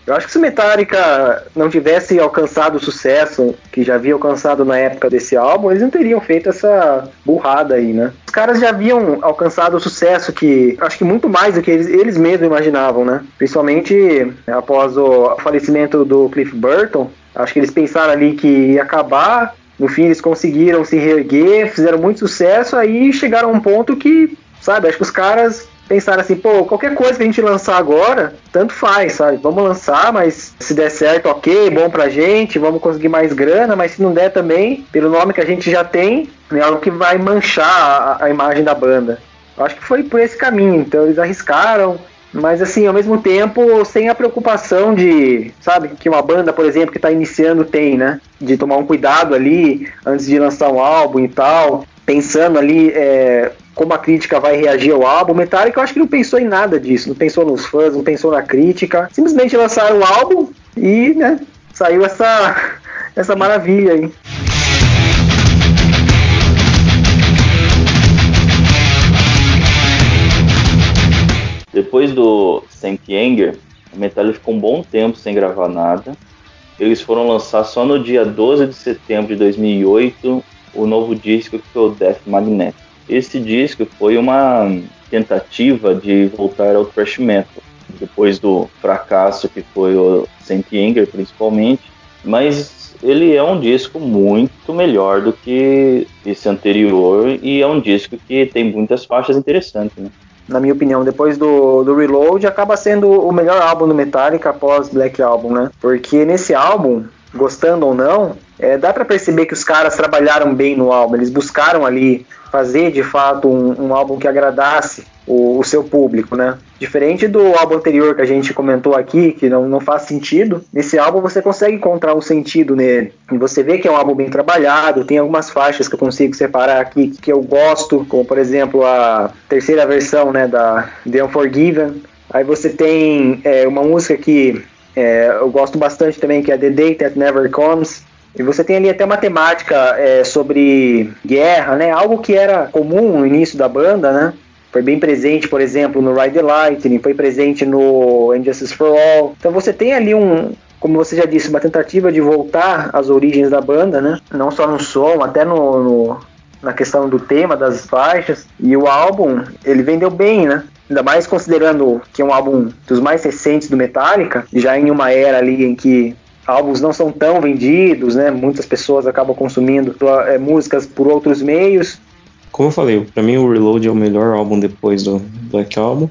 Eu acho que se Metallica não tivesse alcançado o sucesso que já havia alcançado na época desse álbum, eles não teriam feito essa burrada aí, né? Os caras já haviam alcançado o sucesso que acho que muito mais do que eles, eles mesmos imaginavam, né? Principalmente após o falecimento do Cliff Burton. Acho que eles pensaram ali que ia acabar. No fim, eles conseguiram se reerguer, fizeram muito sucesso, aí chegaram a um ponto que, sabe, acho que os caras pensaram assim, pô, qualquer coisa que a gente lançar agora, tanto faz, sabe? Vamos lançar, mas se der certo, ok, bom pra gente, vamos conseguir mais grana, mas se não der também, pelo nome que a gente já tem, é algo que vai manchar a, a imagem da banda. Eu acho que foi por esse caminho, então eles arriscaram, mas assim, ao mesmo tempo, sem a preocupação de, sabe, que uma banda, por exemplo, que está iniciando tem, né? De tomar um cuidado ali antes de lançar um álbum e tal, pensando ali é, como a crítica vai reagir ao álbum. Metallica eu acho que não pensou em nada disso, não pensou nos fãs, não pensou na crítica. Simplesmente lançaram o álbum e, né, saiu essa, essa maravilha aí. Depois do Saint Anger, o Metallica ficou um bom tempo sem gravar nada. Eles foram lançar só no dia 12 de setembro de 2008 o novo disco que foi o Death Magnet. Esse disco foi uma tentativa de voltar ao thrash metal, depois do fracasso que foi o Saint Anger, principalmente, mas ele é um disco muito melhor do que esse anterior e é um disco que tem muitas faixas interessantes, né? Na minha opinião, depois do, do Reload, acaba sendo o melhor álbum do Metallica após Black Album, né? Porque nesse álbum, gostando ou não, é, dá para perceber que os caras trabalharam bem no álbum, eles buscaram ali fazer de fato um, um álbum que agradasse o, o, seu público, né? Diferente do álbum anterior que a gente comentou aqui, que não, não faz sentido, nesse álbum você consegue encontrar um sentido nele. E você vê que é um álbum bem trabalhado, tem algumas faixas que eu consigo separar aqui que eu gosto, como por exemplo a terceira versão né, da The Unforgiven. Aí você tem é, uma música que é, eu gosto bastante também, que é The Day That Never Comes, e você tem ali até uma temática é, sobre guerra, né? Algo que era comum no início da banda, né? Foi bem presente, por exemplo, no Ride the Lightning, foi presente no Injustice for All. Então você tem ali um, como você já disse, uma tentativa de voltar às origens da banda, né? Não só no som, até no, no, na questão do tema, das faixas. E o álbum, ele vendeu bem, né? Ainda mais considerando que é um álbum dos mais recentes do Metallica, já em uma era ali em que álbuns não são tão vendidos, né? Muitas pessoas acabam consumindo é, músicas por outros meios. como eu falei, para mim o Reload é o melhor álbum depois do Black Album.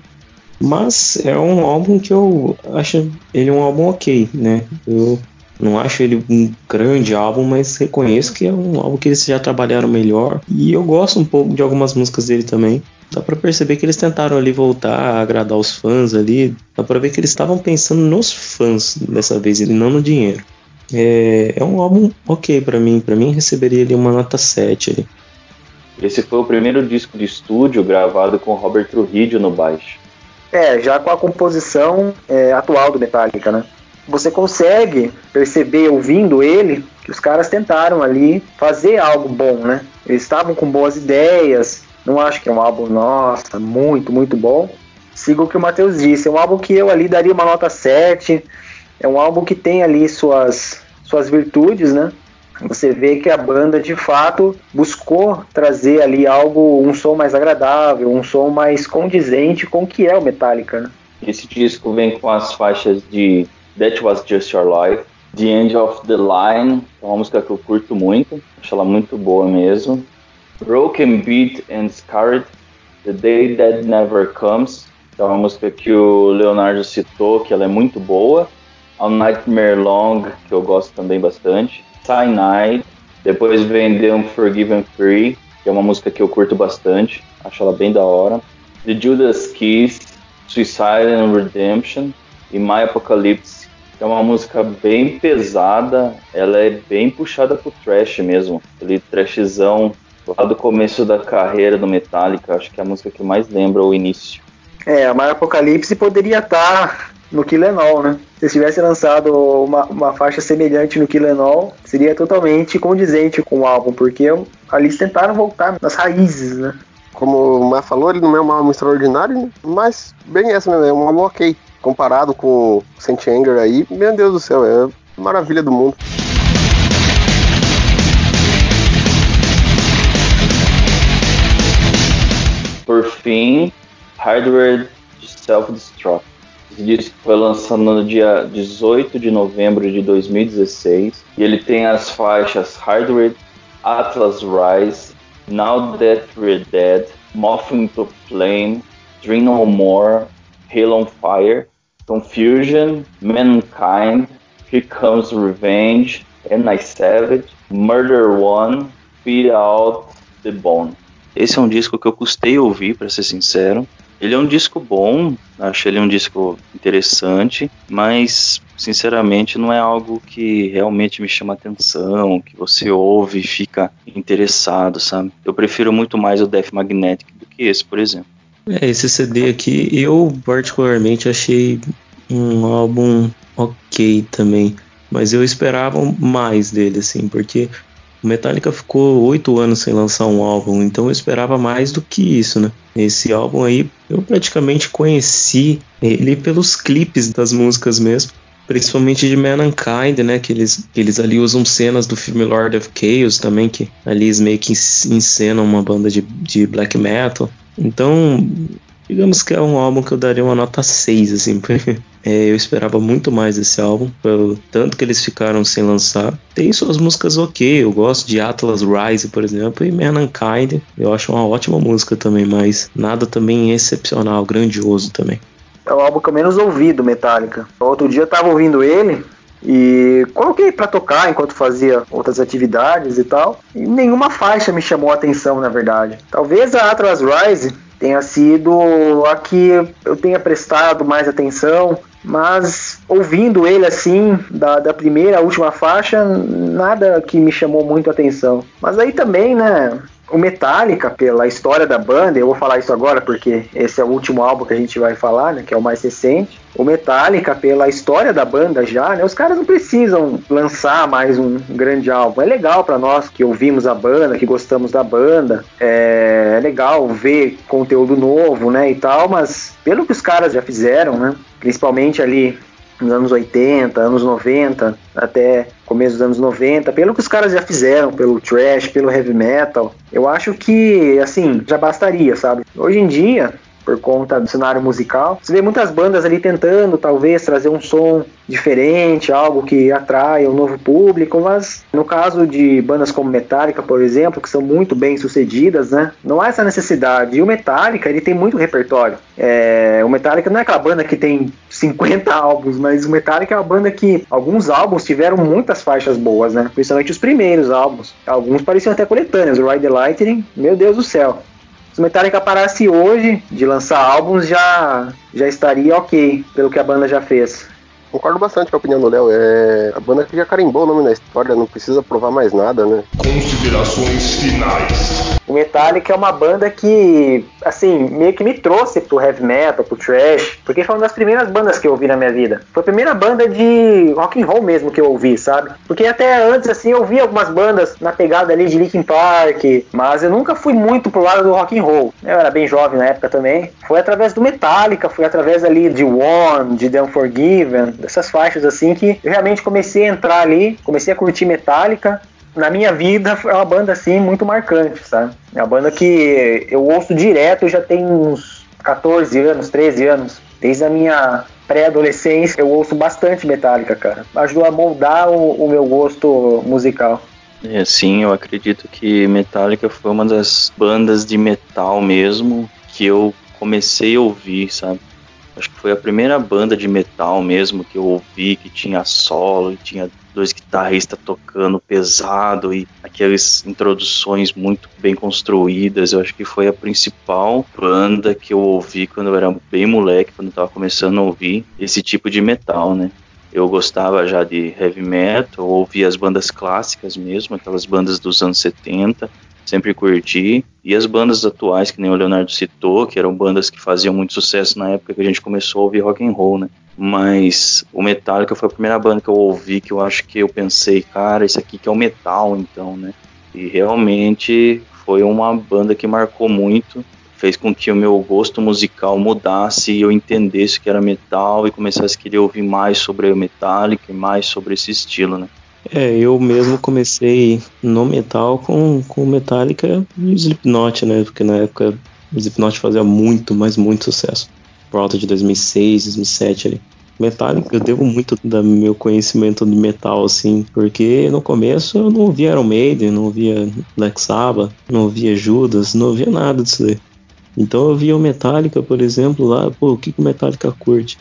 Mas é um álbum que eu acho ele um álbum ok, né? Eu não acho ele um grande álbum, mas reconheço que é um álbum que eles já trabalharam melhor. E eu gosto um pouco de algumas músicas dele também. Dá pra perceber que eles tentaram ali voltar a agradar os fãs ali. Dá pra ver que eles estavam pensando nos fãs dessa vez, e não no dinheiro. É, é um álbum ok para mim. para mim receberia ali uma nota 7 ali. Esse foi o primeiro disco de estúdio gravado com Robert Trujillo no baixo. É, já com a composição é, atual do Metallica, né? Você consegue perceber ouvindo ele que os caras tentaram ali fazer algo bom, né? Eles estavam com boas ideias. Não acho que é um álbum, nossa, muito, muito bom. Sigo o que o Matheus disse. É um álbum que eu ali daria uma nota 7. É um álbum que tem ali suas, suas virtudes, né? você vê que a banda de fato buscou trazer ali algo, um som mais agradável, um som mais condizente com o que é o Metallica. Né? Esse disco vem com as faixas de That Was Just Your Life, The End of the Line, uma música que eu curto muito, acho ela muito boa mesmo. Broken Beat and Scarred, The Day That Never Comes, é uma música que o Leonardo citou, que ela é muito boa. A Nightmare Long, que eu gosto também bastante. Cyanide, depois vem The Unforgiven Free, que é uma música que eu curto bastante, acho ela bem da hora. The Judas Kiss, Suicide and Redemption e My Apocalypse, que é uma música bem pesada, ela é bem puxada pro trash mesmo, aquele trashzão lá do começo da carreira do Metallica, acho que é a música que mais lembra o início. É, a My Apocalipse poderia estar tá no Killenol, né? Se tivesse lançado uma, uma faixa semelhante no Killenol, seria totalmente condizente com o álbum, porque ali eles tentaram voltar nas raízes, né? Como o Mar falou, ele não é um álbum extraordinário, mas bem essa mesmo, é um álbum ok. Comparado com Saint Anger aí, meu Deus do céu, é maravilha do mundo. Por fim, Hardware Self-Destruct. Esse disco foi lançado no dia 18 de novembro de 2016 e ele tem as faixas Hardware, Atlas Rise, Now That We're Dead, Mothing to Flame, Dream No More, Halo on Fire, Confusion, Mankind, Here Comes Revenge, And I Savage, Murder One, Feed Out the Bone. Esse é um disco que eu custei ouvir, para ser sincero. Ele é um disco bom, acho ele um disco interessante, mas sinceramente não é algo que realmente me chama atenção, que você ouve e fica interessado, sabe? Eu prefiro muito mais o Death Magnetic do que esse, por exemplo. É, esse CD aqui eu particularmente achei um álbum ok também, mas eu esperava mais dele, assim, porque o Metallica ficou oito anos sem lançar um álbum, então eu esperava mais do que isso, né? Esse álbum aí eu praticamente conheci ele pelos clipes das músicas mesmo, principalmente de Mankind, né? Que eles, que eles ali usam cenas do filme Lord of Chaos também, que ali eles meio que encenam uma banda de, de black metal. Então, digamos que é um álbum que eu daria uma nota 6, assim, eu esperava muito mais desse álbum, pelo tanto que eles ficaram sem lançar. Tem suas músicas ok, eu gosto de Atlas Rise, por exemplo, e Mankind, eu acho uma ótima música também, mas nada também excepcional, grandioso também. É o álbum que eu menos ouvi do Metallica. Outro dia eu tava ouvindo ele, e coloquei para tocar enquanto fazia outras atividades e tal. E nenhuma faixa me chamou a atenção, na verdade. Talvez a Atlas Rise tenha sido a que eu tenha prestado mais atenção, mas ouvindo ele assim, da, da primeira à última faixa, nada que me chamou muito a atenção. Mas aí também, né? O Metallica, pela história da banda, eu vou falar isso agora porque esse é o último álbum que a gente vai falar, né, que é o mais recente. O Metallica, pela história da banda já, né, os caras não precisam lançar mais um grande álbum. É legal para nós que ouvimos a banda, que gostamos da banda, é, é legal ver conteúdo novo, né, e tal, mas pelo que os caras já fizeram, né, principalmente ali nos anos 80, anos 90, até começo dos anos 90, pelo que os caras já fizeram, pelo trash, pelo heavy metal, eu acho que, assim, já bastaria, sabe? Hoje em dia, por conta do cenário musical. Você vê muitas bandas ali tentando, talvez, trazer um som diferente, algo que atrai um novo público, mas no caso de bandas como Metallica, por exemplo, que são muito bem sucedidas, né, não há essa necessidade. E o Metallica, ele tem muito repertório. É, o Metallica não é aquela banda que tem 50 álbuns, mas o Metallica é uma banda que alguns álbuns tiveram muitas faixas boas, né, principalmente os primeiros álbuns. Alguns pareciam até coletâneas, o Ride the Lightning, meu Deus do céu. Se o Metallica parasse hoje de lançar álbuns, já, já estaria ok, pelo que a banda já fez. Concordo bastante com a opinião do Léo. É a banda que já carimbou o nome na história, não precisa provar mais nada, né? Considerações finais. O Metallica é uma banda que, assim, meio que me trouxe pro heavy metal, pro trash, porque foi uma das primeiras bandas que eu ouvi na minha vida. Foi a primeira banda de rock and roll mesmo que eu ouvi, sabe? Porque até antes, assim, eu ouvi algumas bandas na pegada ali de Linkin Park, mas eu nunca fui muito pro lado do rock and roll. Eu era bem jovem na época também. Foi através do Metallica, foi através ali de One, de The Unforgiven, dessas faixas assim que eu realmente comecei a entrar ali, comecei a curtir Metallica na minha vida é uma banda assim muito marcante, sabe? É uma banda que eu ouço direto, já tem uns 14 anos, 13 anos. Desde a minha pré-adolescência eu ouço bastante Metallica, cara. Ajudou a moldar o, o meu gosto musical. É, sim, eu acredito que Metallica foi uma das bandas de metal mesmo que eu comecei a ouvir, sabe? Acho que foi a primeira banda de metal mesmo que eu ouvi, que tinha solo e tinha dois guitarristas tocando pesado e aquelas introduções muito bem construídas. Eu acho que foi a principal banda que eu ouvi quando eu era bem moleque, quando eu tava começando a ouvir esse tipo de metal, né? Eu gostava já de heavy metal, ouvia as bandas clássicas mesmo, aquelas bandas dos anos 70, sempre curti. E as bandas atuais, que nem o Leonardo citou, que eram bandas que faziam muito sucesso na época que a gente começou a ouvir rock and roll, né? Mas o Metallica foi a primeira banda que eu ouvi que eu acho que eu pensei, cara, isso aqui que é o metal, então, né? E realmente foi uma banda que marcou muito, fez com que o meu gosto musical mudasse e eu entendesse que era metal e começasse a querer ouvir mais sobre o Metallica e mais sobre esse estilo, né? É, eu mesmo comecei no metal com, com Metallica e Slipknot, né? Porque na época o Slipknot fazia muito, mas muito sucesso. Por volta de 2006, 2007 ali. Metallica, eu devo muito do meu conhecimento de metal, assim, porque no começo eu não ouvia Iron Maiden, não ouvia Black Sabbath, não ouvia Judas, não ouvia nada disso daí. Então eu via o Metallica, por exemplo, lá, pô, o que, que o Metallica curte?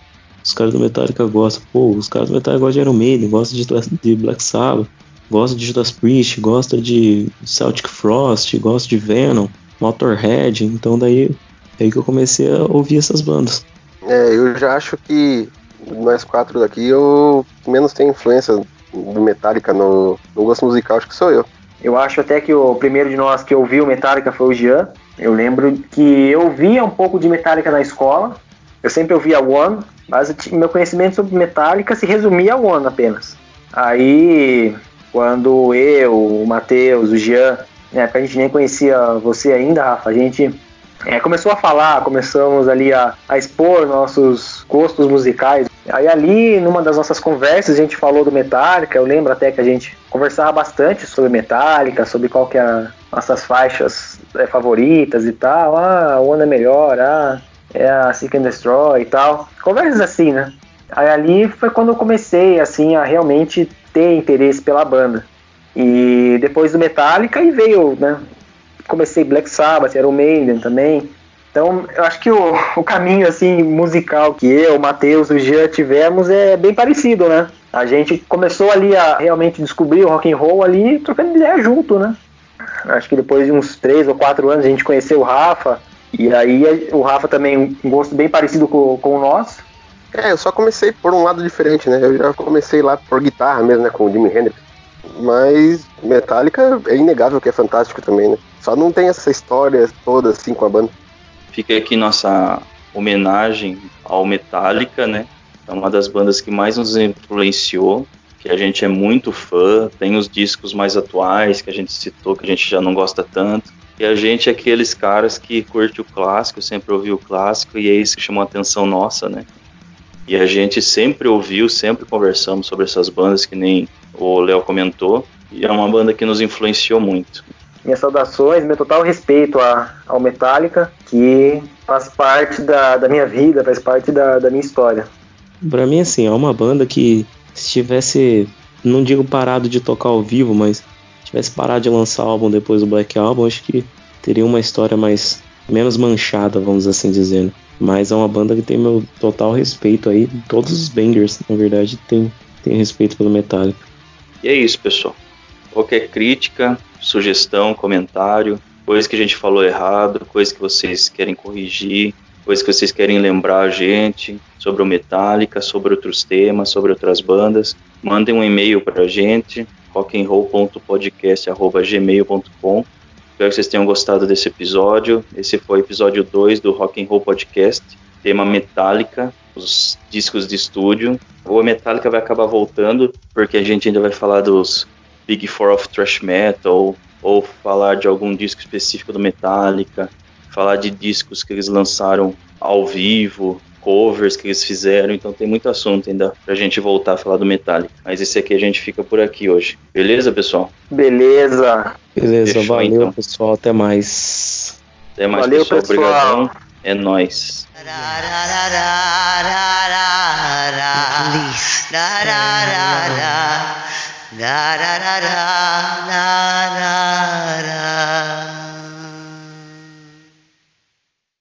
Os caras do Metallica gostam. Pô, os caras do Metallica gostam de Iron Maiden, gostam de, de Black Sabbath, gostam de Judas Priest, gostam de Celtic Frost, gostam de Venom, Motorhead. Então daí é aí que eu comecei a ouvir essas bandas. É, eu já acho que nós quatro daqui, eu menos tenho influência do Metallica no, no gosto musical, acho que sou eu. Eu acho até que o primeiro de nós que ouviu Metallica foi o Jean. Eu lembro que eu via um pouco de Metallica na escola. Eu sempre ouvia One, mas meu conhecimento sobre Metallica se resumia a One apenas. Aí, quando eu, o Matheus, o Jean, né, a gente nem conhecia você ainda, Rafa, a gente é, começou a falar, começamos ali a, a, expor nossos gostos musicais. Aí ali, numa das nossas conversas, a gente falou do Metallica, eu lembro até que a gente conversava bastante sobre Metallica, sobre qual que é nossas faixas é, favoritas e tal. Ah, a One é melhor, ah, é a Seek and Destroy e tal. Conversas assim, né? Aí ali foi quando eu comecei, assim, a realmente ter interesse pela banda. E depois do Metallica e veio, né? Comecei Black Sabbath, Iron Maiden também. Então, eu acho que o, o caminho, assim, musical que eu, o Matheus, o Jean tivemos é bem parecido, né? A gente começou ali a realmente descobrir o rock and roll ali, trocando ideia junto, né? Acho que depois de uns três ou quatro anos a gente conheceu o Rafa, e aí o Rafa também um gosto bem parecido com, com o nosso. É, eu só comecei por um lado diferente, né? Eu já comecei lá por guitarra mesmo, né? Com o Jimi Hendrix. Mas Metallica é inegável que é fantástico também, né? Só não tem essa história toda assim com a banda. Fica aqui nossa homenagem ao Metallica, né? É uma das bandas que mais nos influenciou, que a gente é muito fã, tem os discos mais atuais que a gente citou, que a gente já não gosta tanto. E a gente é aqueles caras que curte o clássico, sempre ouviu o clássico, e é isso que chamou a atenção nossa, né? E a gente sempre ouviu, sempre conversamos sobre essas bandas, que nem o Léo comentou, e é uma banda que nos influenciou muito. Minhas saudações, meu total respeito a, ao Metallica, que Faz parte da, da minha vida, faz parte da, da minha história. Pra mim, assim, é uma banda que se tivesse, não digo parado de tocar ao vivo, mas tivesse parado de lançar álbum depois do Black Album, acho que teria uma história mais menos manchada, vamos assim dizer. Né? Mas é uma banda que tem meu total respeito aí. Todos os bangers, na verdade, tem, tem respeito pelo Metallica. E é isso, pessoal. Qualquer crítica, sugestão, comentário, coisa que a gente falou errado, coisa que vocês querem corrigir, coisa que vocês querem lembrar a gente sobre o Metallica, sobre outros temas, sobre outras bandas, mandem um e-mail para a gente, rockandroll.podcast.gmail.com Espero que vocês tenham gostado desse episódio. Esse foi o episódio 2 do Rock and Roll Podcast, tema Metallica, os discos de estúdio. O Metallica vai acabar voltando, porque a gente ainda vai falar dos Big Four of Thrash Metal, ou falar de algum disco específico do Metallica, falar de discos que eles lançaram ao vivo, covers que eles fizeram, então tem muito assunto ainda pra gente voltar a falar do Metallica. Mas esse aqui a gente fica por aqui hoje. Beleza, pessoal? Beleza. Beleza, Fechou, valeu, então. pessoal. Até mais. Até mais, valeu, pessoal. pessoal. Obrigadão. É nóis. Da